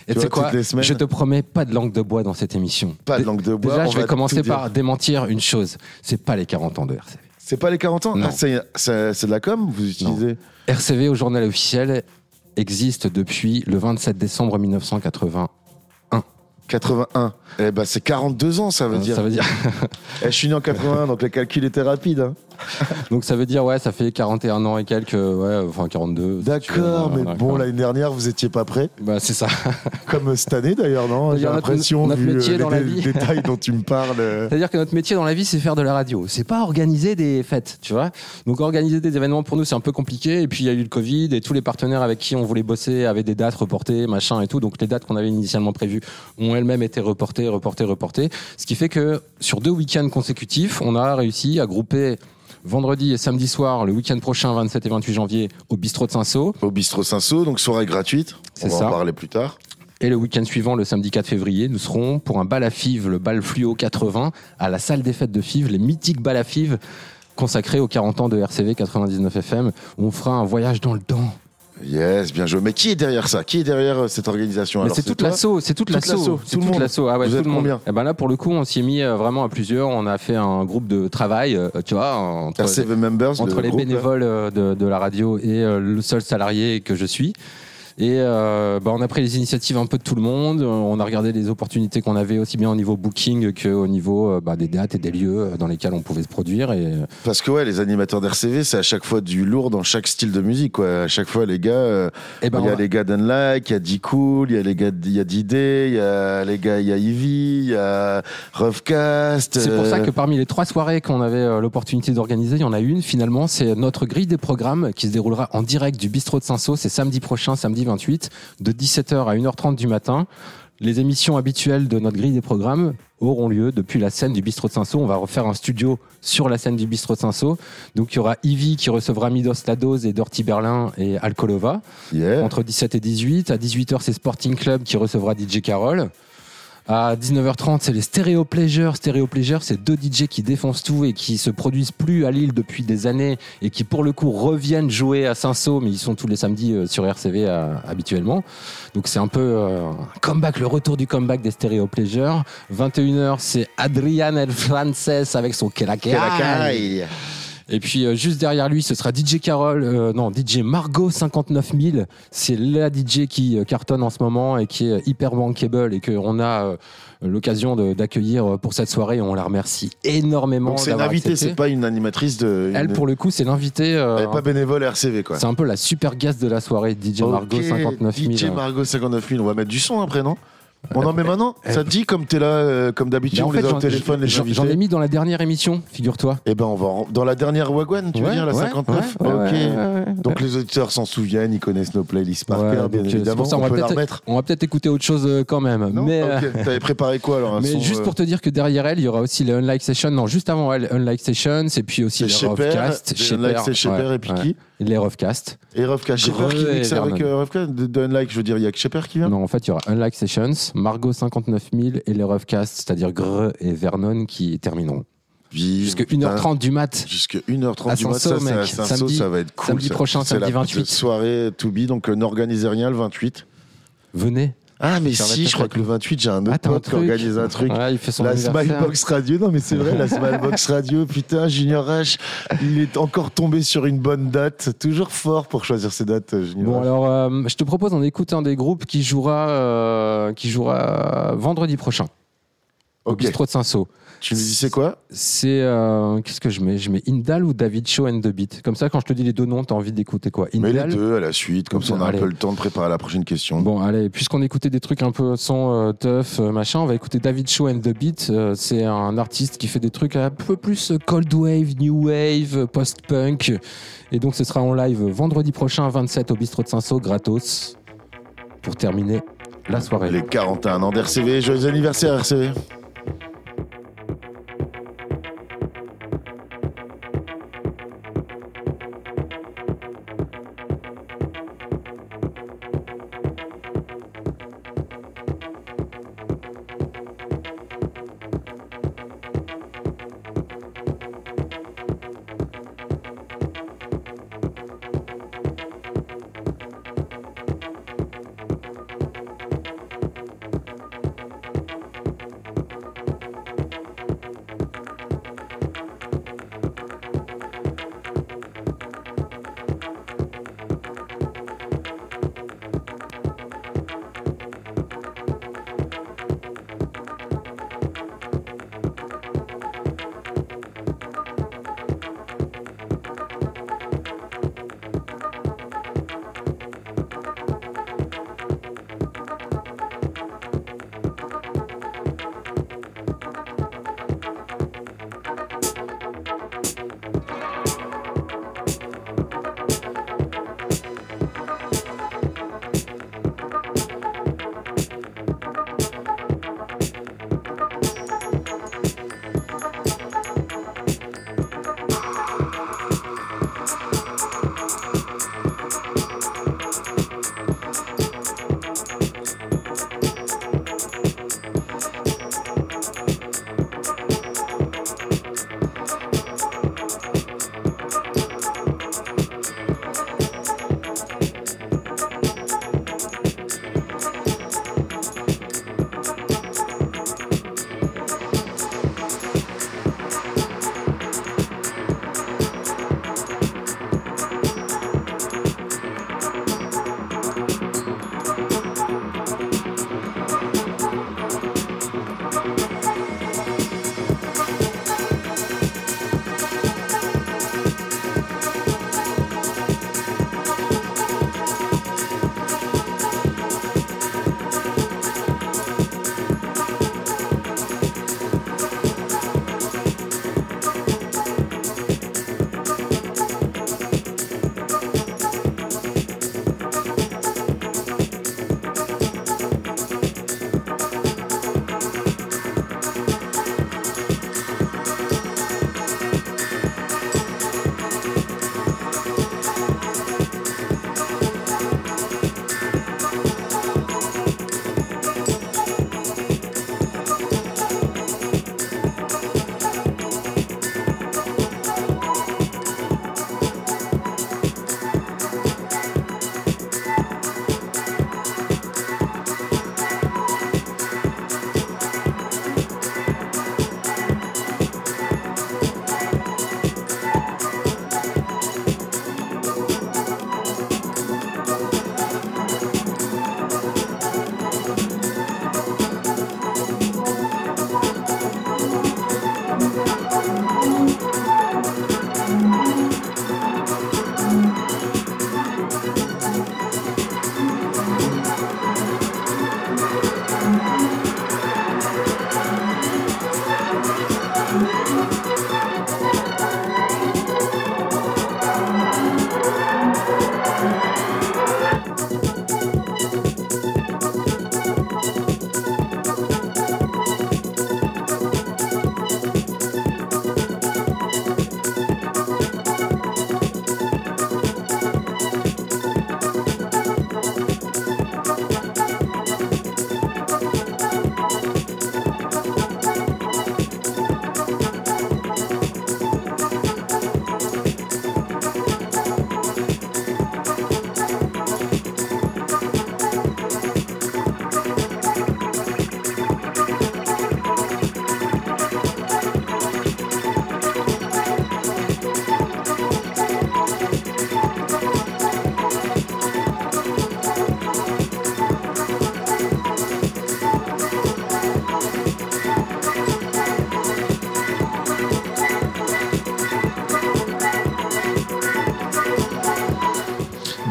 Et Tu sais quoi. Je te promets pas de langue de bois dans cette émission. Pas de langue de bois. Déjà, on je vais va commencer par démentir une chose. C'est pas les 40 ans de RCV. C'est pas les 40 ans Non. Ah, c'est c'est- c'est de la com Vous utilisez RCV au journal officiel existe depuis le 27 décembre 1980. 81. Eh ben c'est 42 ans, ça veut dire. Ça veut dire. *laughs* Eh, je suis né en 81, donc le calcul était rapide. hein. *laughs* Donc ça veut dire, ouais, ça fait 41 ans et quelques, ouais, enfin 42. si tu veux, D'accord, mais bon, l'année dernière, vous étiez pas prêt. Bah, c'est ça. *laughs* Comme cette année d'ailleurs, non J'ai D'ailleurs, notre- l'impression, notre vu métier euh, dans les la dé- vie. détails dont tu me parles. euh, C'est-à-dire que notre métier dans la vie, c'est faire de la radio. C'est pas organiser des fêtes, tu vois. Donc organiser des événements pour nous, c'est un peu compliqué. Et puis il y a eu le Covid et tous les partenaires avec qui on voulait bosser avaient des dates reportées, machin et tout. Donc les dates qu'on avait initialement prévues ont elles-mêmes été reportées, reportées, reportées. Ce qui fait que sur deux week-ends consécutifs, on a réussi à grouper vendredi et samedi soir, le week-end prochain, 27 et 28 janvier, au bistrot de Saint-Sau. Au bistrot Saint-Sau, donc soirée gratuite. On va ça. en parler plus tard. Et le week-end suivant, le samedi 4 février, nous serons pour un bal à Fives, le bal fluo 80, à la salle des fêtes de Fives, les mythiques bal à Fives, consacrés aux 40 ans de RCV 99 FM, où on fera un voyage dans le temps. Yes, bien joué. Mais qui est derrière ça? Qui est derrière euh, cette organisation? C'est toute l'assaut, c'est toute l'assaut, tout monde. l'assaut. Ah ouais, Vous tout êtes le monde. combien? Et ben là, pour le coup, on s'y est mis euh, vraiment à plusieurs. On a fait un groupe de travail, euh, tu vois, entre, RCV Members, entre le les groupe, bénévoles de, de la radio et le seul salarié que je suis. Et euh, bah, on a pris les initiatives un peu de tout le monde. On a regardé les opportunités qu'on avait aussi bien au niveau booking qu'au niveau euh, bah, des dates et des lieux euh, dans lesquels on pouvait se produire. Et euh, Parce que ouais, les animateurs d'RCV, c'est à chaque fois du lourd dans chaque style de musique. Quoi. À chaque fois, les gars, euh, et ben, il y a va- les gars d'Unlike, il y a D-Cool, il y a les gars, il y a Didé, il y a les gars, il y a Ivy, il y a Roughcast. C'est pour ça que parmi les trois soirées qu'on avait l'opportunité d'organiser, il y en a une finalement, c'est notre grille des programmes qui se déroulera en direct du bistrot de Saint-Sau, c'est samedi prochain, samedi 28, de 17h à 1h30 du matin. Les émissions habituelles de notre grille des programmes auront lieu depuis la scène du bistrot de Saint-Sau. On va refaire un studio sur la scène du bistrot de Saint-Sau. Donc il y aura Ivy qui recevra Midos Lados et Dorty Berlin et Alcolova yeah. entre 17 et 18. À 18h, c'est Sporting Club qui recevra DJ Carol. À 19h30, c'est les Stereo Pleasure. Stereo Pleasure, c'est deux DJ qui défoncent tout et qui se produisent plus à Lille depuis des années et qui, pour le coup, reviennent jouer à Saint-Sau, mais ils sont tous les samedis euh, sur RCV euh, habituellement. Donc c'est un peu euh, comeback, le retour du comeback des Stereo Pleasure. 21h, c'est Adrian El Frances avec son Kelakai. Et puis euh, juste derrière lui, ce sera DJ Carol, euh, non DJ Margot 59000. C'est la DJ qui euh, cartonne en ce moment et qui est hyper bankable et qu'on a l'occasion d'accueillir pour cette soirée. On la remercie énormément. Donc c'est une invitée, c'est pas une animatrice de. Elle pour le coup, c'est l'invitée. Elle est pas bénévole RCV quoi. c'est un peu la super guest de la soirée, DJ Margot Ok, 59000. DJ Margot 59000. On va mettre du son après, non? On en met maintenant Ça te dit comme t'es là, euh, comme d'habitude, Mais en on fait, les a au j'en- téléphone, les j'en j'en ai invités mis dans la dernière émission, figure-toi. Eh ben, on va en- dans la dernière Wagwan, tu veux Ouais, dire, la ouais, 59 ouais, ouais, Ok. ouais, ouais, ouais. Donc les auditeurs s'en souviennent, ils connaissent nos playlists par Ouais, cœur, donc, bien euh, c'est évidemment. pour ça, on on va peut la peut-être- remettre. On va peut-être écouter autre chose euh, quand même. Non mais, euh, Ok. T'avais préparé quoi alors un Mais son, juste euh, pour te dire que derrière elle, il y aura aussi les Unlike Sessions. Non, juste avant elle, Unlike Sessions, et puis aussi C'est les c'est Unlike, c'est et puis qui Les Roughcast. Et Roughcast. Sheper qui mixe avec euh, Roughcast de, de Unlike, je veux dire, il y a que Sheper qui vient? Non, en fait, il y aura Unlike Sessions, Margot 59000 et les Roughcast, c'est-à-dire Greux et Vernon qui termineront. Jusque putain. 1h30 du mat. Jusque 1h30 À du matin, Saint-Sau, ça, c'est mec. Saint-Sau, Samedi- ça va être cool. samedi ça. prochain, C'est samedi la 28. petite soirée to be, donc euh, n'organisez rien le 28. Venez. Ah, mais si, je crois que le 28, j'ai un autre Ah, pote qui organise un truc. Ouais, il fait son La. Smilebox Radio, non mais c'est vrai, la Smilebox Radio, putain, Junior H, il est encore tombé sur une bonne date, toujours fort pour choisir ses dates, euh, Junior Bon H. alors, euh, je te propose d'en écouter un des groupes qui jouera, euh, qui jouera vendredi prochain au Ok. bistrot de Saint-Sau. Tu me dis c'est quoi C'est euh, qu'est-ce que je mets? Je mets Indal ou David Show and the Beat. Comme ça, quand je te dis les deux noms, t'as envie d'écouter quoi? Mais les Indal. deux à la suite, comme ça on a Allez. un peu le temps de préparer la prochaine question. Bon, allez, puisqu'on écoutait des trucs un peu son euh, tough, euh, machin, on va écouter David Show and the Beat. Euh, c'est un artiste qui fait des trucs un peu plus euh, cold wave, new wave, post-punk. Et donc, ce sera en live vendredi prochain, 27 au bistrot de Saint-Sau, gratos, pour terminer la soirée. Les 41 ans d'RCV, joyeux anniversaire RCV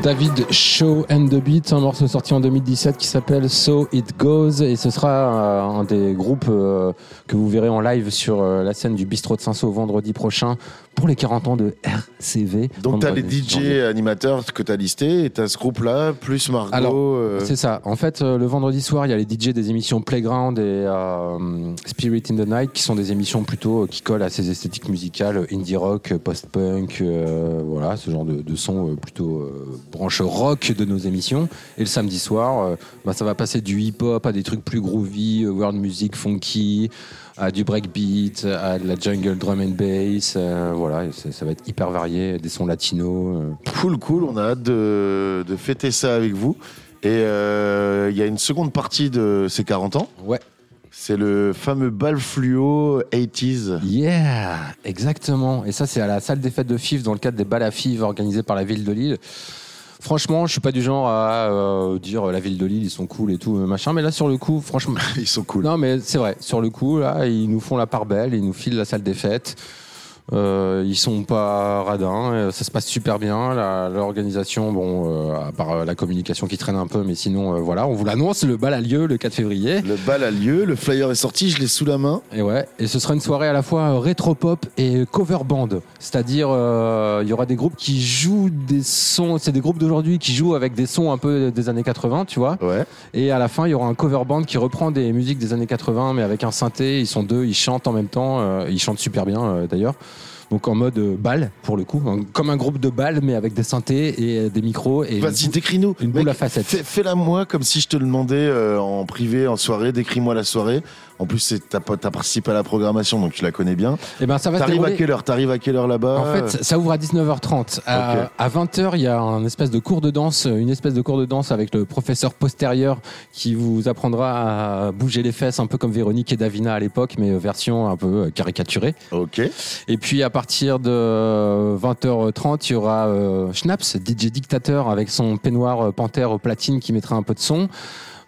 David Shaw and the Beat, un morceau sorti en 2017 qui s'appelle So It Goes et ce sera euh, un des groupes euh, que vous verrez en live sur euh, la scène du Bistrot de Saint-Saul vendredi prochain pour les 40 ans de RCV. Donc, t'as les Vendredi, DJ janvier. animateurs que t'as listés et t'as ce groupe-là, plus Margot. Alors, euh, C'est ça. En fait, le vendredi soir, il y a les DJ des émissions Playground et euh, Spirit in the Night, qui sont des émissions plutôt qui collent à ces esthétiques musicales, indie rock, post-punk, euh, voilà, ce genre de, de son plutôt branche rock de nos émissions. Et le samedi soir, euh, bah, ça va passer du hip-hop à des trucs plus groovy, euh, world music, funky, à du breakbeat, à de la jungle drum and bass, euh, voilà, ça, va être hyper varié, des sons latinos. Cool, cool. On a hâte de, de fêter ça avec vous. Et euh, il y a une seconde partie de ces 40 ans. Ouais. C'est le fameux bal fluo 80s. Yeah, exactement. Et ça, c'est à la salle des fêtes de FIF dans le cadre des balles à FIF organisées par la ville de Lille. Franchement, je suis pas du genre à euh, dire euh, la ville de Lille, ils sont cool et tout, euh, machin. Mais là, sur le coup, franchement, *laughs* Ils sont cool. non, mais c'est vrai. Sur le coup, là, ils nous font la part belle, ils nous filent la salle des fêtes. Euh, ils sont pas radins, euh, ça se passe super bien. L'organisation, bon, euh, à part euh, la communication qui traîne un peu, mais sinon, euh, voilà, on vous l'annonce. Le bal a lieu le 4 février. Le bal a lieu, le flyer est sorti, je l'ai sous la main. Et ouais, et ce sera une soirée à la fois rétro-pop et cover band. C'est-à-dire, euh, il y aura des groupes qui jouent des sons, c'est des groupes d'aujourd'hui qui jouent avec des sons un peu des années 80, tu vois. Ouais. Et à la fin, il y aura un cover band qui reprend des musiques des années 80, mais avec un synthé. Ils sont deux, ils chantent en même temps. euh, ils chantent super bien d'ailleurs. Donc en mode euh, bal, pour le coup. Un- Comme un groupe de bal, mais avec des synthés et euh, des micros. Et Vas-y, décris-nous. une boule à facettes. Fais, fais-la moi comme si je te le demandais euh, en privé, en soirée. Décris-moi la soirée. En plus, t'as participé à la programmation, donc tu la connais bien. Eh ben, ça va T'arrives à quelle heure? T'arrives à quelle heure là-bas? En fait, ça ouvre à 19h30. À, Ok. à 20h, il y a un espèce de cours de danse, une espèce de cours de danse avec le professeur postérieur qui vous apprendra à bouger les fesses, un peu comme Véronique et Davina à l'époque, mais version un peu euh, caricaturée. Ok. Et puis à partir de 20h30, il y aura euh, Schnaps, DJ dictateur, avec son peignoir euh, panthère au platine qui mettra un peu de son.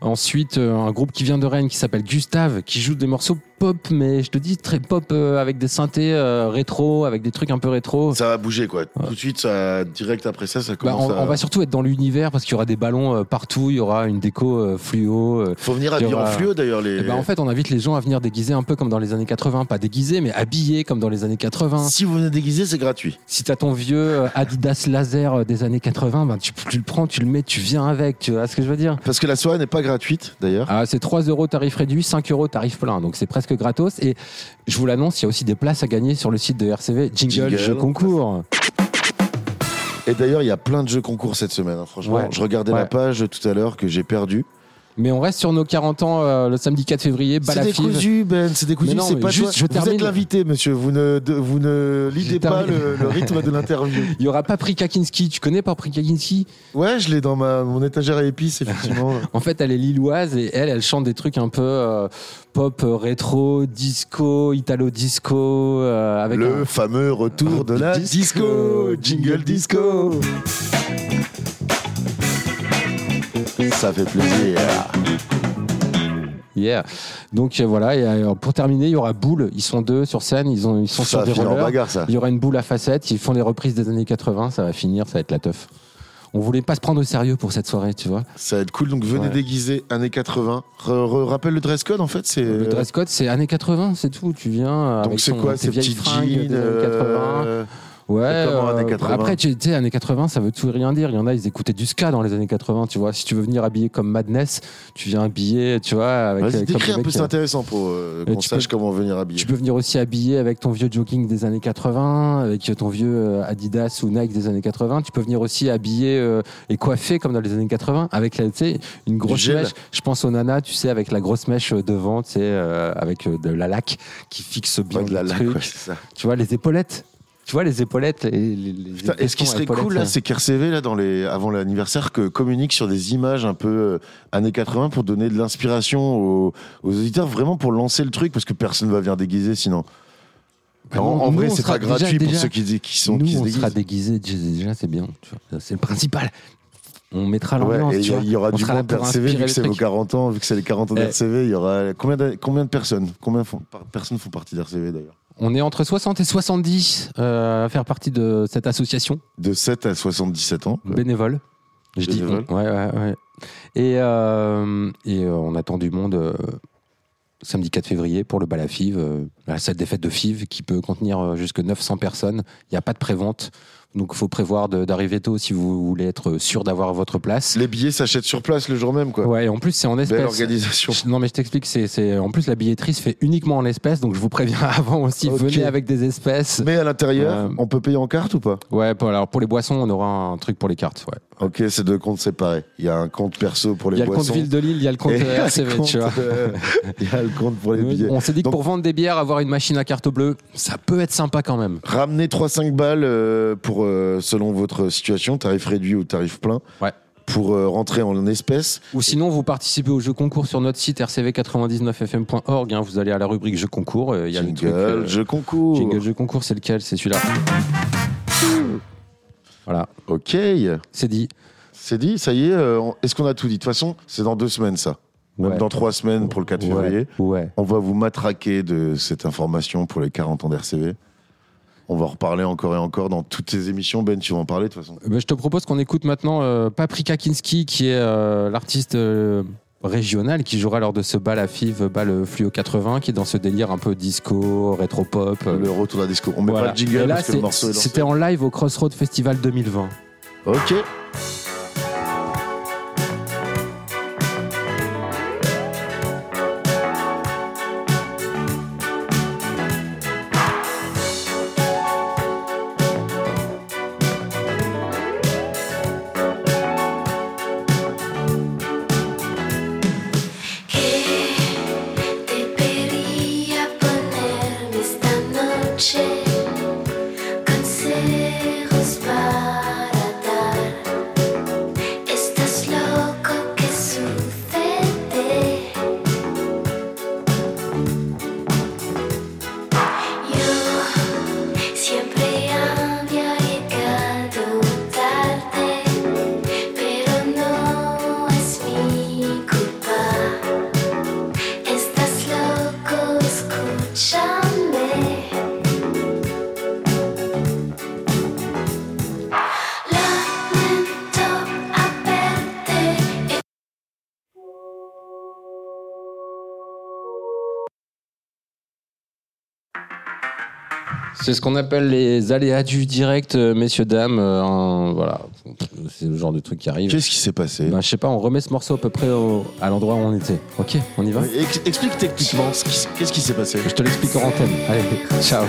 Ensuite, euh, un groupe qui vient de Rennes qui s'appelle Gustave, qui joue des morceaux pop, mais je te dis très pop euh, avec des synthés euh, rétro, avec des trucs un peu rétro. Ça va bouger quoi. Tout de suite, ça, direct après ça, ça Bah, commence on, à. on va surtout être dans l'univers parce qu'il y aura des ballons euh, partout, il y aura une déco fluo. Faut venir il y habiller en aura- fluo d'ailleurs les. Et ben, en fait, on invite les gens à venir déguisés un peu comme dans les années 80, pas déguisés, mais habillés comme dans les années 80. Si vous venez déguisé, c'est gratuit. Si t'as ton vieux Adidas laser des années 80, ben tu, tu le prends, tu le mets, tu viens avec, tu vois ce que je veux dire? Parce que la soirée n'est pas gratuite d'ailleurs. ah, C'est 3 euros tarif réduit, 5 euros tarif plein, donc c'est presque gratos. Et je vous l'annonce, il y a aussi des places à gagner sur le site de RCV, Jingle, Jingle. Jeu Concours. Et d'ailleurs, il y a plein de jeux concours cette semaine. hein, franchement, Ouais. je regardais la Ouais. page tout à l'heure que j'ai perdu. Mais on reste sur nos 40 ans euh, le samedi 4 février, C'est décousu, Ben. C'est décousu. C'est pas juste, toi. je Vous termine. êtes l'invité, monsieur. Vous ne, de- vous ne lidez pas le, le rythme de l'interview. *laughs* Il y aura Paprika Kinski, tu connais Paprika Kinski Ouais, je l'ai dans ma, mon étagère à épices, effectivement. *laughs* En fait, elle est lilloise et elle, elle chante des trucs un peu euh, pop euh, rétro, disco, italo-disco, euh, avec le un- fameux retour de la disco, jingle disco. Ça fait plaisir. Yeah. Donc euh, voilà, et euh, pour terminer, il y aura Boule. Ils sont deux sur scène, ils, ont, ils sont Ça sur des rollers. bagarre, ça. Il y aura une boule à facettes, ils font les reprises des années 80, ça va finir, ça va être la teuf. On voulait pas se prendre au sérieux pour cette soirée, tu vois. Ça va être cool. Donc venez Ouais. déguiser années 80. Re- re- rappelle le dress code en fait. C'est Le dress code, c'est années 80, c'est tout. Tu viens euh, donc avec c'est quoi ces petits jeans des années 80. euh, Ouais. Euh, années 80? Après, tu sais, années 80, ça veut tout et rien dire. Il y en a, ils écoutaient du ska dans les années 80, tu vois. Si tu veux venir habillé comme Madness, tu viens habillé, tu vois, avec. Vas-y, décris le un peu, c'est euh, intéressant pour euh, Euh, qu'on tu sache peux- comment venir habiller. Tu peux venir aussi habillé avec ton vieux jogging des années 80, avec ton vieux euh, Adidas ou Nike des années 80. Tu peux venir aussi habillé euh, et coiffé comme dans les années 80, avec tu sais, une grosse mèche. Je pense aux nanas, tu sais, avec la grosse mèche euh, devant, tu sais, euh, avec euh, de la laque qui fixe bien Ouais, de la laque, ouais, ça. Tu vois, les épaulettes. Tu vois, les épaulettes. Les, les- les Putain, et ce qui serait cool là, euh, c'est qu'RCV là, dans les, avant l'anniversaire, que communique sur des images un peu euh, années 80 pour donner de l'inspiration aux, aux auditeurs, vraiment pour lancer le truc, parce que personne va venir déguiser sinon. Bah, en en nous, vrai, c'est sera pas gratuit déjà- pour déjà- ceux qui, qui sont nous, qui se on déguisent. sera déguisés. Déjà, c'est bien. tu vois. C'est le principal. On mettra l'ambiance. il y, aura On du monde pour d'RCV, vu que c'est vos truc. 40 ans, vu que c'est les 40 ans d'RCV, il y aura combien de, combien de personnes Combien font, personnes font partie d'RCV d'ailleurs? On est entre 60 et 70 euh, à faire partie de cette association De 7 à 77 ans. quoi. bénévole. Je dis Bénévole. on. Ouais, ouais, ouais. Et, euh, et euh, on attend du monde samedi 4 février pour le bal à FIV, la salle des fêtes de FIV qui peut contenir jusque 900 personnes. Il n'y a pas de prévente. Donc il faut prévoir d'arriver tôt si vous voulez être sûr d'avoir votre place. Les billets s'achètent sur place le jour même, quoi. Ouais, et en plus c'est en Belle espèces. organisation. Non mais je t'explique, c'est, c'est en plus la billetterie se fait uniquement en espèces, donc je vous préviens *laughs* avant aussi, venez avec des espèces. Mais à l'intérieur, Euh, on peut payer en carte ou pas? Ouais, pour, alors pour les boissons, on aura un truc pour les cartes. Ouais. Ok, c'est deux comptes séparés. Il y a un compte perso pour les Il y a le boissons. compte Ville de Lille, il y a le compte euh, le RCV, tu vois. euh, Il y a le compte pour les *laughs* billets. On s'est dit que Donc- pour vendre des bières, avoir une machine à carte bleue, ça peut être sympa quand même. Ramenez 3-5 balles euh, pour, selon votre situation, tarif réduit ou tarif plein, Ouais. pour rentrer en espèces. Ou sinon, vous participez au jeu concours sur notre site rcv99fm.org. hein, vous allez à la rubrique jeu concours. Il y a le Jingle, truc. euh, jeu concours. jingle jeu concours, c'est lequel C'est celui-là. *laughs* Voilà, Ok, c'est dit. c'est dit, ça y est. euh, Est-ce qu'on a tout dit? De toute façon, c'est dans deux semaines ça. Même Ouais. dans trois semaines pour le 4 Ouais, février. Ouais. On va vous matraquer de cette information pour les 40 ans d'RCV. On va en reparler encore et encore dans toutes ces émissions. Ben, tu vas en parler de toute façon. Eh ben, je te propose qu'on écoute maintenant euh, Paprika Kinski, qui est euh, l'artiste euh, régional qui jouera lors de ce bal à FIV, bal Fluo 80, qui est dans ce délire un peu disco, rétro-pop. Le retour à la disco. On met voilà. pas le jingle parce que le morceau est c'était en live au Crossroad Festival 2020. Ok. C'est ce qu'on appelle les aléas du direct, euh, messieurs, dames. euh, voilà, c'est le genre de truc qui arrive. Qu'est-ce qui s'est passé Ben, je sais pas, on remet ce morceau à peu près au- à l'endroit où on était. Ok, on y va Ex- Explique techniquement qu'est-ce qui s'est passé. Je te l'explique en antenne. Allez, *laughs* ciao.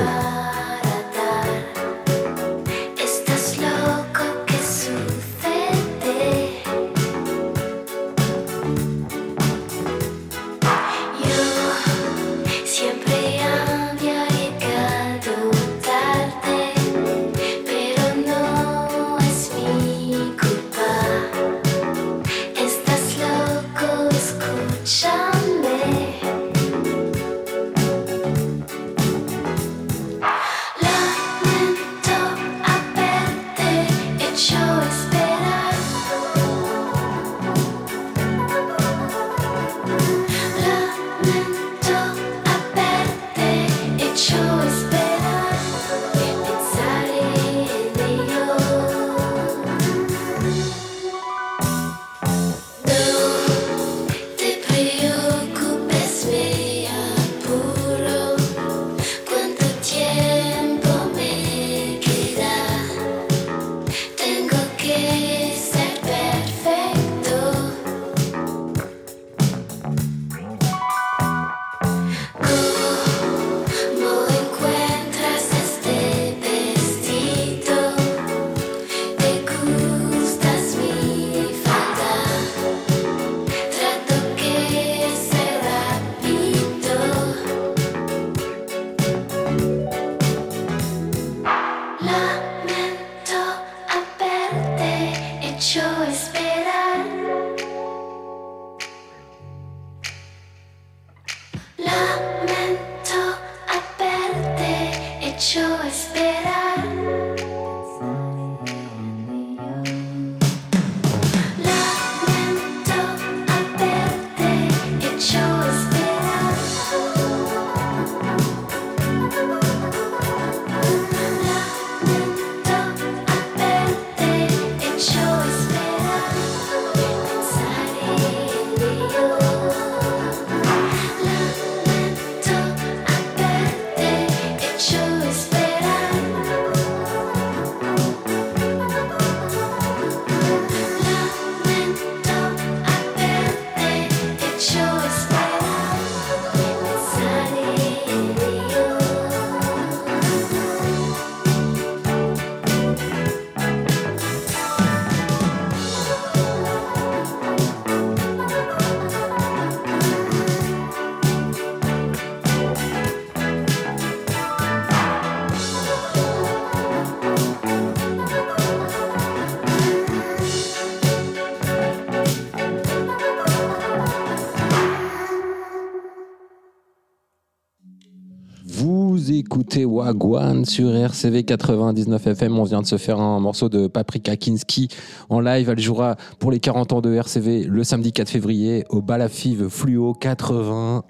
Écoutez Wagwan sur RCV 99 FM. On vient de se faire un morceau de Paprika Kinski en live. Elle jouera pour les 40 ans de RCV le samedi 4 février au Balafive Fluo 80.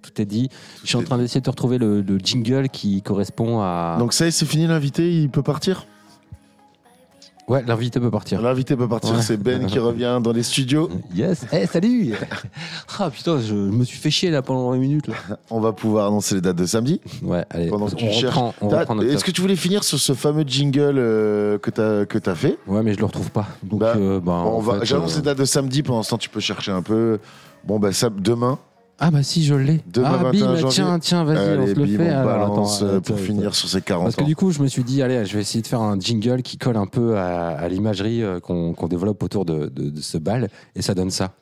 Tout est dit. Je suis en train d'essayer de retrouver le, le jingle qui correspond à. Donc ça y est, c'est fini l'invité, il peut partir? Ouais, l'invité peut partir. L'invité peut partir, Ouais. c'est Ben qui revient dans les studios. Yes. Eh, salut. *laughs* ah putain, je me suis fait chier là pendant une minute là. On va pouvoir annoncer les dates de samedi. Ouais, allez. Pendant que on tu cherches. Est-ce que tu voulais finir sur ce fameux jingle euh, que t'as que t'as fait? Ouais, mais je le retrouve pas. Donc, Bah, euh, bah, On va. J'annonce euh, les dates de samedi. Pendant ce temps, tu peux chercher un peu. Bon bah ça, demain. Ah bah si, je l'ai. Demain, ah 21 bim, janvier. tiens, tiens, vas-y, on se le bim, fait. on alors, balance attends, euh, attends, pour attends. finir sur ces 40 Parce que ans. du coup, je me suis dit, allez, je vais essayer de faire un jingle qui colle un peu à, à l'imagerie euh, qu'on qu'on développe autour de, de- de ce bal, et ça donne ça.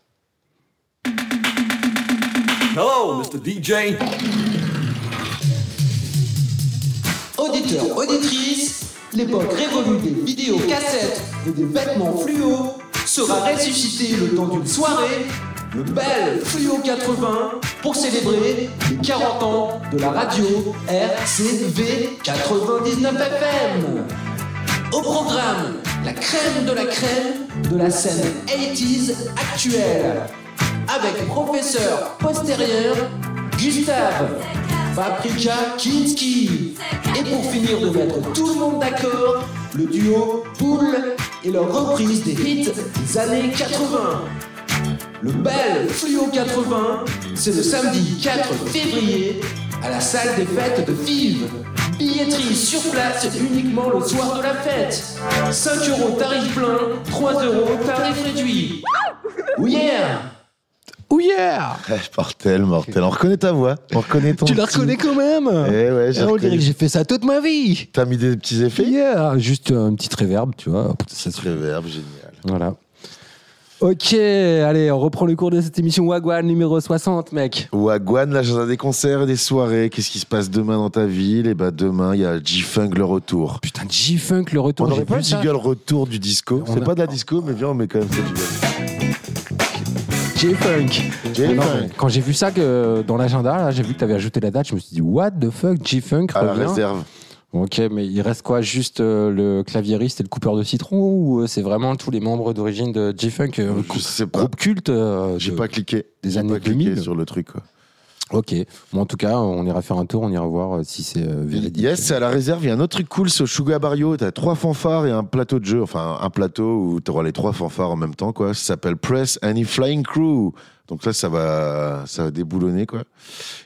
Hello, Mr. DJ. Auditeurs, auditrices, l'époque révolue des vidéos cassettes et des vêtements fluo sera ressuscitée le temps d'une soirée, le bel Fluo 80, pour célébrer les 40 ans de la radio RCV 99 FM. Au programme, la crème de la crème de la scène 80s actuelle, avec professeur postérieur Gustave, Paprika Kinski. Et pour finir de mettre tout le monde d'accord, le duo Pool et leur reprise des hits des années 80. Le bel Fluo 80, c'est le samedi 4 février à la salle des fêtes de Vive. Billetterie sur place uniquement le soir de la fête. 5 euros tarif plein, 3 euros tarif réduit. Oh yeah Oh yeah Eh, mortel, mortel. On reconnaît ta voix. On reconnaît ton. Tu la petit- reconnais quand même Eh ouais, j'ai Ah, On dirait que reconnu. j'ai fait ça toute ma vie T'as mis des petits effets? Yeah Juste une petite réverb, tu vois. Ça se fait. Reverb, génial. Voilà. Ok, allez, on reprend le cours de cette émission Wagwan numéro 60, mec. Wagwan, l'agenda des concerts et des soirées. Qu'est-ce qui se passe demain dans ta ville? Et bah demain, il y a G-Funk le retour. Putain, G-Funk, le retour. On j'ai n'aurait pas vu le ça. jingle retour du disco. C'est a- pas de la disco, mais viens, on met quand même. G-Funk. Non, mais Quand j'ai vu ça que dans l'agenda, j'ai vu que tu avais ajouté la date, je me suis dit, what the fuck, G-Funk À la réserve. Ok, mais il reste quoi Juste euh, le claviériste et le coupeur de citron ou euh, c'est vraiment tous les membres d'origine de G-Funk euh, Je cou- sais pas. Groupe culte euh, J'ai de- pas cliqué. des J'ai années pas cliqué 2000. sur le truc. Quoi. Ok, bon, en tout cas, on ira faire un tour, on ira voir euh, si c'est euh, véridique. Yes, c'est à la réserve. Il y a un autre truc cool, c'est au Sugar Barrio. T'as trois fanfares et un plateau de jeu. Enfin, un plateau où t'auras les trois fanfares en même temps, quoi. Ça s'appelle Press Any Flying Crew. Donc là, ça va, ça va déboulonner, quoi.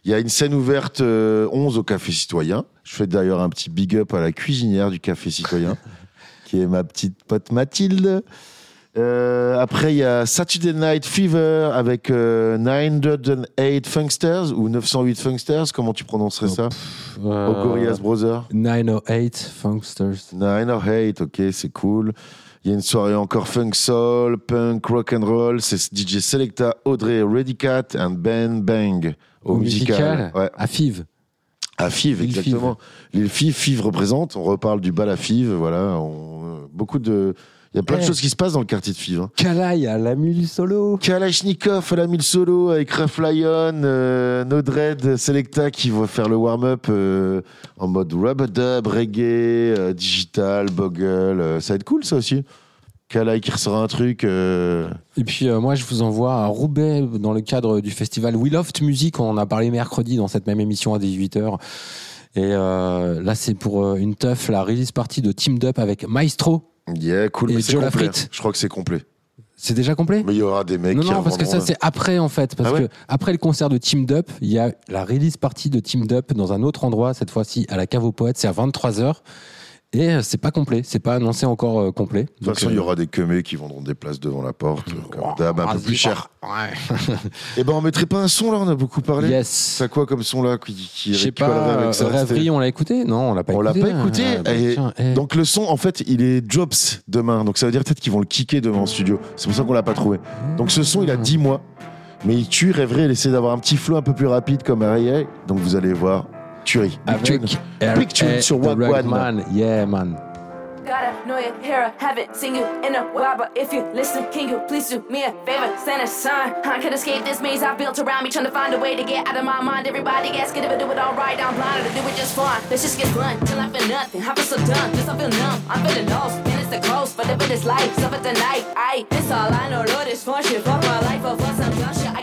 Il y a une scène ouverte euh, 11 au Café Citoyen. Je fais d'ailleurs un petit big up à la cuisinière du Café Citoyen, *laughs* qui est ma petite pote Mathilde. Euh, après, il y a Saturday Night Fever avec euh, 908 Funksters ou 908 Funksters. Comment tu prononcerais ça? Euh, Au Gorillaz Brothers 908 Funksters. 908, ok, c'est cool. Il y a une soirée encore funk soul, punk, rock and roll. C'est DJ Selecta, Audrey, Ready Cat and Ben Bang au, musical. Ouais. À Five. À Five, exactement. L'île Five, Five représente. On reparle du bal à Five. Voilà. On- euh, beaucoup de. Il y a plein de Eh. choses qui se passent dans le quartier de Five. Hein. Kalaï à la mule solo. Kalashnikov à la solo avec Ref Lion, euh, Nodred, Selecta qui vont faire le warm-up euh, en mode rubber dub, reggae, euh, digital, bogle. euh, ça va être cool ça aussi. Kalai qui ressort un truc. Et puis moi, je vous envoie à Roubaix dans le cadre du festival We Loft Music. On en a parlé mercredi dans cette même émission à 18h. Et là, c'est pour une teuf, la release party de Team Up avec Maestro. Yeah, cool. Et mais c'est Joe complet. Lafrite. Je crois que c'est complet. C'est déjà complet Mais il y aura des mecs non, qui non, parce que ça, c'est après, en fait. Parce Ah ouais que après le concert de Team Up, il y a la release party de Team Up dans un autre endroit, cette fois-ci à la Cave aux Poètes. C'est à 23h. Et euh, c'est pas complet. C'est pas annoncé encore euh, complet. De toute façon, il y aura des queumés qui vendront des places devant la porte, comme d'hab, un peu plus cher. Ouais. *laughs* Et ben, on mettrait pas un son là, on a beaucoup parlé. Yes. C'est quoi comme son là qui, qui Je sais pas, avec ça euh, Rêverie, on l'a écouté? Non, on l'a pas On l'a écouté. pas écouté. Ah, bah, Et tiens, eh. Donc le son, en fait, il est Jobs demain. Donc ça veut dire peut-être qu'ils vont le kicker demain en studio. C'est pour ça qu'on l'a pas trouvé. Donc ce son, il a 10 mois. Mais il tue, rêverait, il essaie d'avoir un petit flow un peu plus rapide comme Ariel. Donc vous allez voir, tuerie. Big Avec tune. Big tune sur The Wagwan. Rugged Man. Yeah, man. gotta know you, hear or haven't seen you in a while. But if you listen, can you please do me a favor? Send a sign. I could escape this maze I built around me, trying to find a way to get out of my mind. Everybody asking if I do it all right. I'm blind, to do it just fine. Let's just get blunt till I feel nothing. I feel so done, just I feel numb. I'm feeling lost, and it's the coast, but if it is life, suffer tonight. I, this all I know, Lord, is fun shit. Fuck my life, or for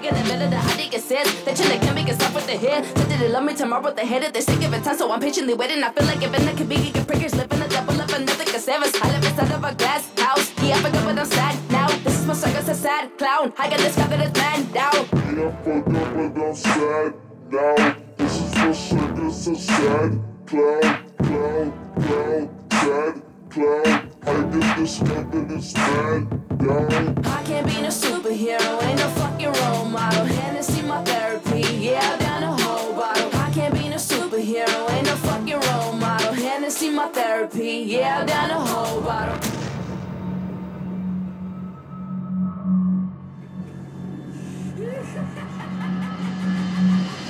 I in the middle I it says that you can make it stop with the head. Said that they love me tomorrow with the head of the sick of it time, so I'm patiently waiting. I feel like if it could be, get prickers, living a double up another casavis. I live inside of a glass house. Yeah, I forgot what I'm sad now. This is my circus, a sad clown. I got this guy that is man down. Yeah, fucked up, but I'm sad now. This is my circus, a sad clown, clown, clown, sad clown. I get this that is mad down. I can't be no superhero, ain't no fucking role model. Hennessy my therapy, yeah, down a whole bottle. I can't be no superhero, ain't no fucking role model. Hennessy my therapy, yeah, down a whole bottle.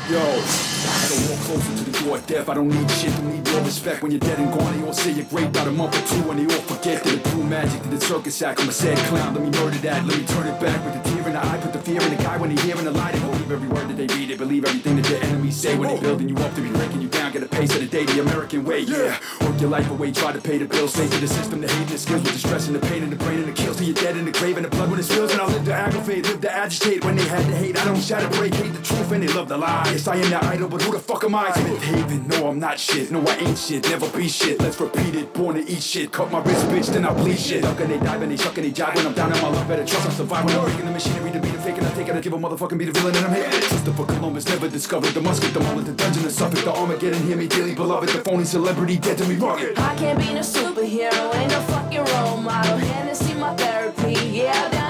Yo, I don't walk closer to the of death. I don't need shit, don't need your respect. When you're dead and gone, they all say you're great about a month or two, and they all forget that the true magic to the circus act. I'm a sad clown, let me murder that, let me turn it back with the tear in the eye, put the fear in the guy when they hear in the lie. They believe every word that they read, they believe everything that their enemies say when they building you up to be breaking you down. Get a pace of the day, the American way, yeah. Work your life away, try to pay the bills, stay to the system, the hate and the skills with the stress and the pain and the brain and the kills till you're dead in the grave and the blood when it spills. And I live to aggravate, live to agitate when they had to hate. I don't shatter, break, hate the truth and they love the lie. Yes, I am the idol, but who the fuck am I? No, I'm not shit. No, I ain't shit, never be shit. Let's repeat it, born to eat shit. Cut my wrist, bitch, then I bleed shit. Duck and they dive and they suck and they jive. When I'm down on my luck, better trust I survive. When I'm breaking the machinery to beat a fake and I take it, I give a motherfucking beat a villain and I'm hating. Christopher Columbus never discovered the musket, the mullet, the dungeon, the Suffolk, the Armageddon. Hear me dearly beloved, the phony celebrity dead to me rugged. I can't be no superhero, ain't no fucking role model. Hennessy my therapy, yeah,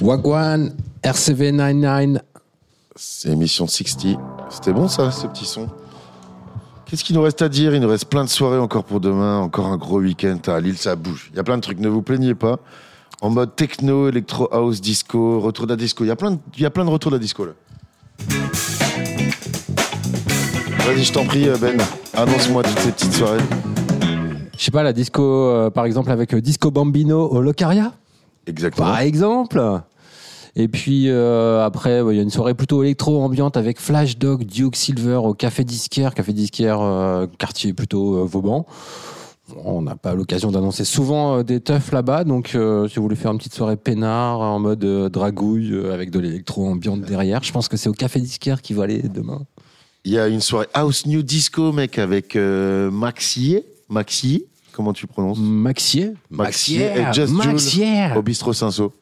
Wagwan, RCV 99. C'est émission 60. C'était bon ça, ce petit son? Qu'est-ce qu'il nous reste à dire? Il nous reste plein de soirées encore pour demain, encore un gros week-end à Lille, ça bouge. Il y a plein de trucs, ne vous plaignez pas. En mode techno, électro house, disco, retour de la disco. Il y a plein de, il y a plein de retours de la disco là. Vas-y, je t'en prie, Ben. Annonce-moi toutes ces petites soirées. Je sais pas, la disco, euh, par exemple, avec euh, Disco Bambino au Locaria, Exactement. par exemple. Et puis euh, après, ouais, il y a une soirée plutôt électro-ambiante avec Flash Dog, Duke Silver au Café Disquaire, Café Disquaire, euh, quartier plutôt euh, Vauban. On n'a pas l'occasion d'annoncer souvent des teufs là-bas, donc euh, si vous voulez faire une petite soirée peinard en mode euh, dragouille euh, avec de l'électro-ambiante derrière, je pense que c'est au Café Disquaire qui va aller demain. Il y a une soirée House New Disco, mec, avec euh, Maxier. Maxier Comment tu prononces? Maxier Maxier et Just Jules Maxier au bistrot Cinsault.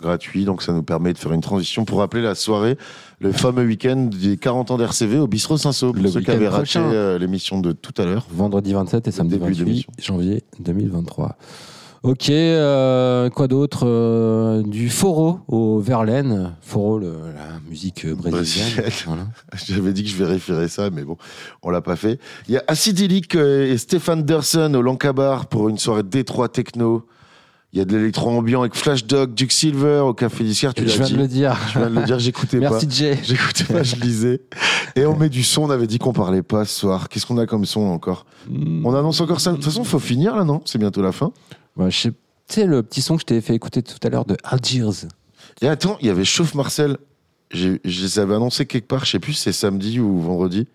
Gratuit, donc ça nous permet de faire une transition pour rappeler la soirée, le fameux week-end des 40 ans d'RCV au bistrot Cinsault. Pour Le ceux qui avaient raté euh, l'émission de tout à l'heure. Vendredi 27 et samedi début 28 d'émission. janvier 2023. Ok, euh, quoi d'autre Euh, Du Foro au Verlaine. Foro, le- la musique brésilienne. Brésilienne. *laughs* Voilà. *laughs* J'avais dit que je vérifierais ça, mais bon, on l'a pas fait. Il y a Acidylic euh, et Stéphane Derson au Lancabar pour une soirée Détroit techno. Il y a de l'électro-ambiant avec Flash Dog, Duke Silver au Café Disquaire. Tu Je viens dit. de le dire. Je viens de le dire, j'écoutais pas. Merci Jay. J'écoutais pas, je lisais. Et on met du son, on avait dit qu'on parlait pas ce soir. Qu'est-ce qu'on a comme son encore On annonce encore ça. De toute façon, faut finir là, non? C'est bientôt la fin. Bah, je sais- tu sais, le petit son que je t'ai fait écouter tout à l'heure de Algiers. Et attends, il y avait Chauffe Marcel. J'ai- Je les avais annoncés quelque part, je sais plus c'est samedi ou vendredi.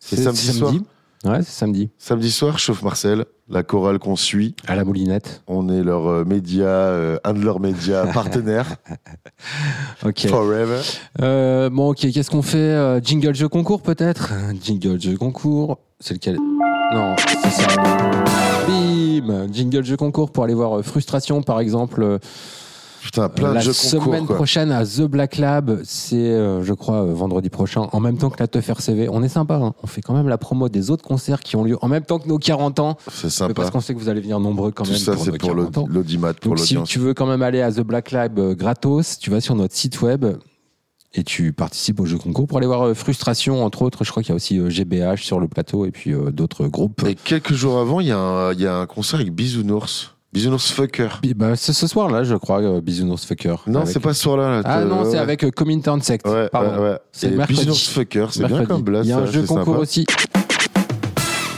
C'est samedi, soir. Ouais, c'est samedi. Samedi soir, Chauffe Marcel, la chorale qu'on suit. À la moulinette. On est leur euh, média, euh, un de leurs médias *laughs* partenaires. Ok. Forever. Euh, bon, ok, qu'est-ce qu'on fait Euh, Jingle jeu concours peut-être? Jingle jeu concours. C'est lequel? Non, c'est ça. Bim Jingle jeu concours pour aller voir Frustration par exemple. Putain, plein la de jeux semaine concours, quoi. prochaine à The Black Lab, c'est, euh, je crois, euh, vendredi prochain, en même temps que la Teuf RCV. On est sympa, hein. on fait quand même la promo des autres concerts qui ont lieu en même temps que nos 40 ans. C'est sympa. Parce qu'on sait que vous allez venir nombreux quand Tout même. ça, pour c'est pour 40 ans. l'audimat, pour Donc si l'audience. tu veux quand même aller à The Black Lab euh, gratos, tu vas sur notre site web et tu participes au jeu concours pour aller voir euh, Frustration, entre autres. Je crois qu'il y a aussi euh, GBH sur le plateau et puis euh, d'autres groupes. Et quelques jours avant, y, il y a un concert avec Bisounours. Bisounours Fucker. Bi- Bah, c'est ce soir-là, je crois, euh, Bisounours Fucker. Non, Avec- c'est pas ce soir-là. là. Ah non, c'est ouais. avec euh, Comintern Sect. Ouais, Pardon. ouais, ouais. C'est Et mercredi. Bisounours Fucker, c'est bien Mercredi. comme blast. Il y a un ça, jeu c'est concours sympa. aussi.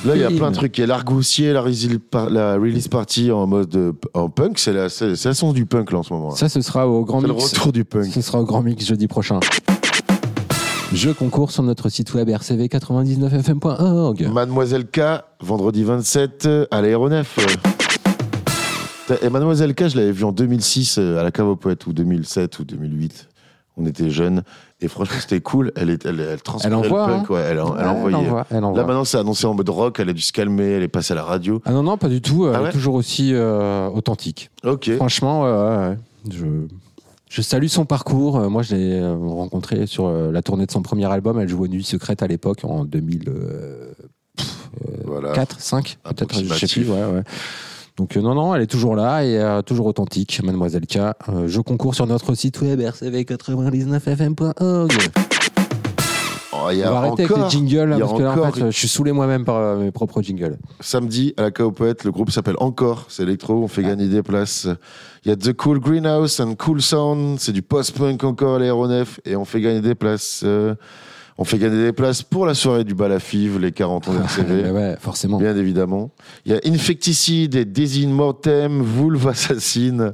Là, il y a plein de trucs. Il y a l'Argoussier, la, release par- la release party en mode euh, en punk. C'est la, c'est c'est la sens du punk là en ce moment. là. Ça, ce sera au Grand C'est le Mix. retour du punk. Ce sera au Grand Mix jeudi prochain. Jeu concours sur notre site web rcv99fm.org. Mademoiselle K, vendredi 27 euh, à l'aéronef. Euh, Et Mademoiselle K, je l'avais vu en 2006 euh, à la Cave aux Poètes, ou 2007 ou 2008. On était jeunes. Et franchement, c'était cool. Elle, est, elle, elle transpirait Elle envoie, le punk. hein. ouais, elle, envoyait. envoie, elle envoie. Là, maintenant, c'est annoncé en mode rock. Elle a dû se calmer. Elle est passée à la radio. Ah non, non, pas du tout. Elle Ah ouais est toujours aussi euh, authentique. Ok. Franchement. Je, je salue son parcours. Euh, Moi, je l'ai rencontrée sur la tournée de son premier album. Elle jouait aux Nuits Secrètes à l'époque, en 2004, Voilà. 5, peut-être, je sais plus. Ouais, ouais. Donc, euh, non, non, elle est toujours là et euh, toujours authentique, Mademoiselle K. Euh, je concours sur notre site web rcv99fm.org. Oh, y On a va arrêter encore, avec les jingles, là, parce que là, en fait, je suis saoulé moi-même par mes propres jingles. Samedi, à la Poètes, le groupe s'appelle Encore. C'est électro. On fait gagner des places. Il y a The Cool Greenhouse and Cool Sound. C'est du post-punk encore à l'aéronef. Et on fait gagner des places. Euh, on fait gagner des places pour la soirée du bal à Fives, les 40 ans *laughs* Mais d'RCV. ouais, forcément. Bien évidemment. Il y a Infecticide et Désin Mortem, Vulve Assassine.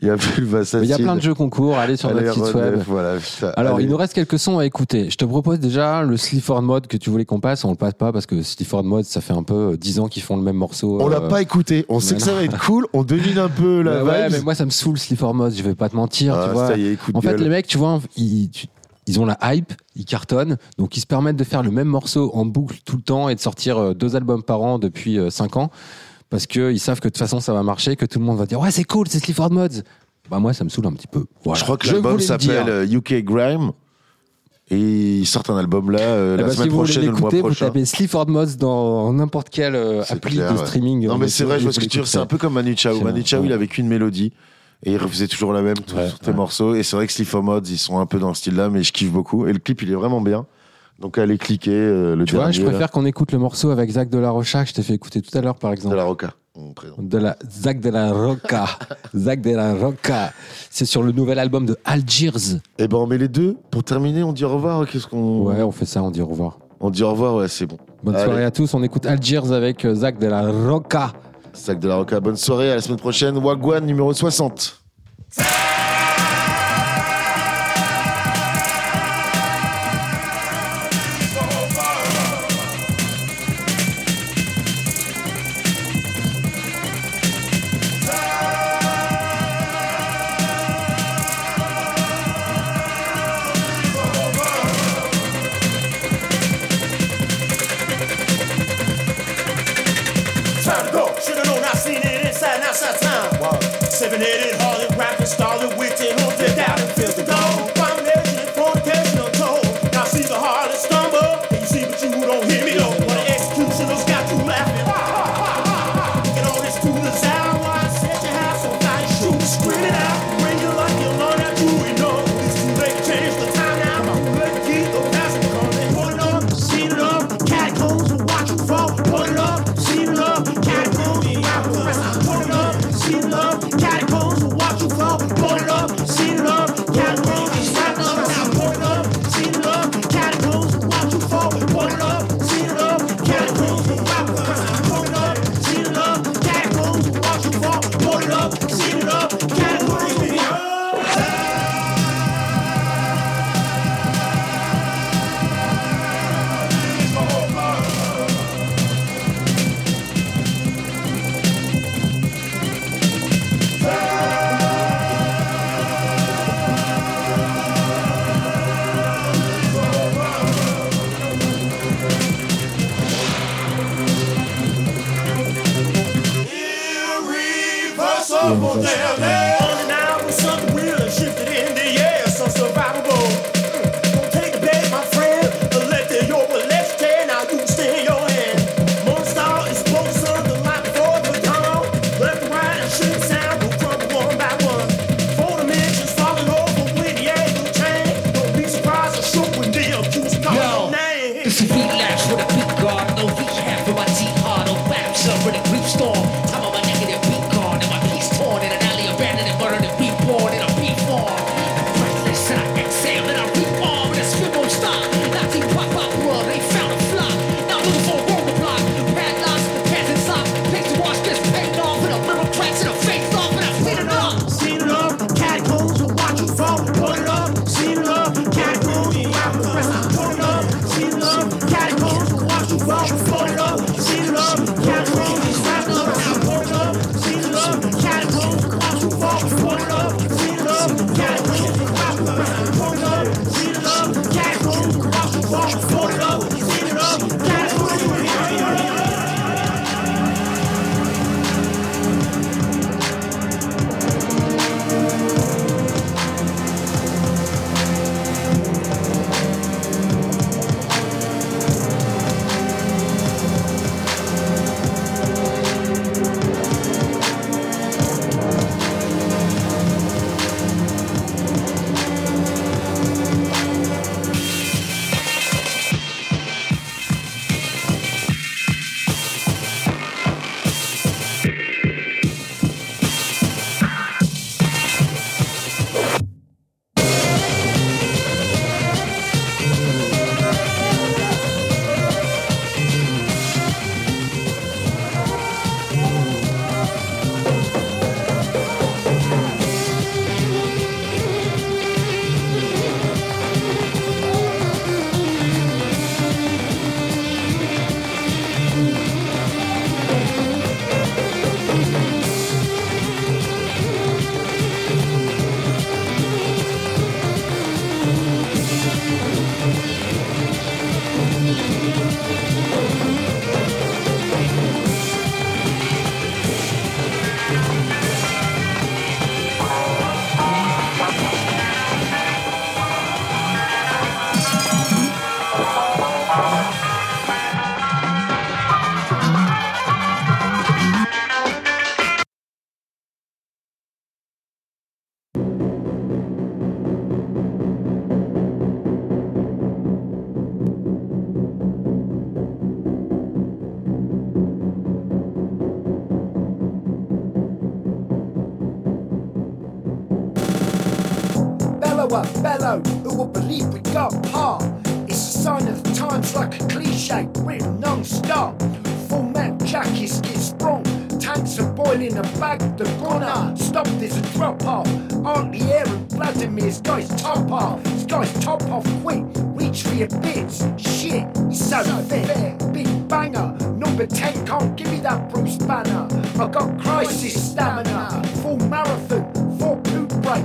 Il y a Vulve Assassine. Il y a plein de jeux concours, allez sur à notre site web. Voilà, Alors, allez. il nous reste quelques sons à écouter. Je te propose déjà le Sleaford Mode que tu voulais qu'on passe. On le passe pas parce que Sleaford Mode, ça fait un peu euh, 10 ans qu'ils font le même morceau. On l'a euh, pas écouté. On sait mais que ça va être cool. On devine un peu la bah *laughs* ouais, mais moi, ça me saoule Sleaford Mode. Je vais pas te mentir, Ah, tu vois. ça y est, En fait, gueule. les mecs, tu vois, ils, tu- ils ont la hype, ils cartonnent, donc ils se permettent de faire le même morceau en boucle tout le temps et de sortir euh, deux albums par an depuis 5 ans. Parce qu'ils savent que de toute façon ça va marcher, que tout le monde va dire Ouais, c'est cool, c'est Sleaford Mods. Bah, moi, ça me saoule un petit peu. Voilà. Je crois que l'album s'appelle euh, UK Grime. Et ils sortent un album là, euh, Eh la si semaine vous voulez prochaine ou le mois l'écouter, vous prochain. tapez Sleaford Mods dans n'importe quelle euh, appli clair, de ouais. streaming. Non, euh, mais c'est vrai, je vous vois ce que tu. C'est un peu comme Manu Chao. Manu Chao, ouais. il avait qu'une mélodie. Et il refaisait toujours la même sur Ouais, sur tes ouais. morceaux. Et c'est vrai que Sleaford Mods, ils sont un peu dans ce style-là, mais je kiffe beaucoup. Et le clip, il est vraiment bien. Donc allez cliquer euh, le Tu vois, je là, préfère qu'on écoute le morceau avec Zach de la Rocha que je t'ai fait écouter tout à l'heure, par de exemple. la Roca. On présente. De la Zach de la Roca. *laughs* Zach de la Roca. C'est sur le nouvel album de Algiers. Et ben on met les deux. Pour terminer, on dit au revoir. Qu'est-ce qu'on. Ouais, on fait ça, on dit au revoir. On dit au revoir, ouais, c'est bon. Bonne Allez. soirée à tous. On écoute Algiers avec euh, Zach de la Roca. Sac de la Roca. Bonne soirée. À la semaine prochaine. Wagwan numéro 60.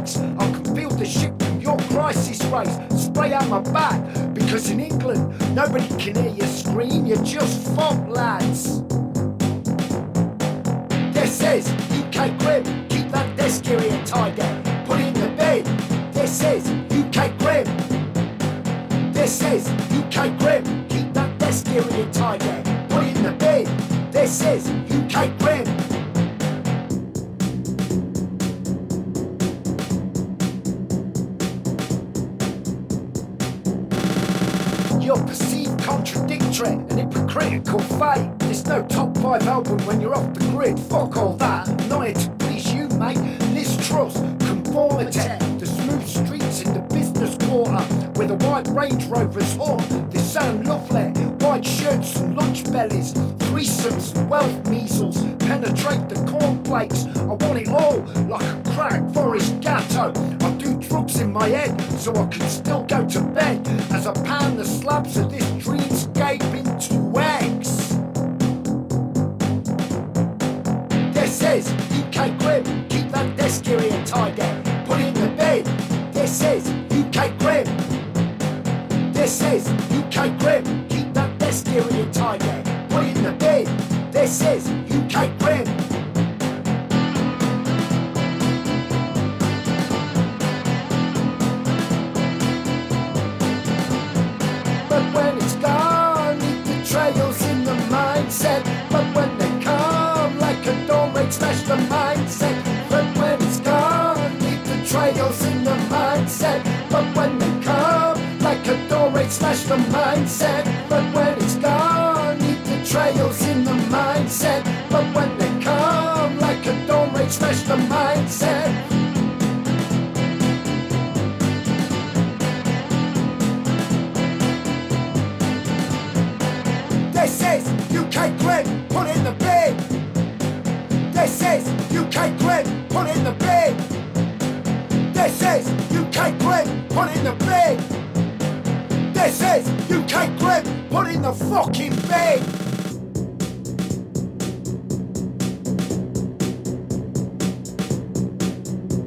Breaks. I can feel the shit from your crisis race. Spray out my back, because in England, nobody can hear you scream, you're just fop lads. This is UK Grim, keep that desk area tiger. Put it in the bed. This is UK Grim. This is UK Grim, keep that desk area tiger. Put it in the bed. This is UK Grim. Hypocritical fate. There's no top five album when you're off the grid. Fuck all that. Not to please you, mate. Liz Truss, conformity. The smooth streets in the business quarter where the white Range Rovers haunt. They sound lovely. White shirts and lunch bellies. Threesomes and wealth measles. Penetrate the cornflakes. I want it all like a crack forest gatto. I do drugs in my head so I can still go to bed as I pound the slabs of this dreamscape into eggs. Is UK Grim. This is UK Grim, keep that desk area tidy. Put it in the bed. This is UK Grim. But when it's a doorway, smash the mindset. put in the fucking bed.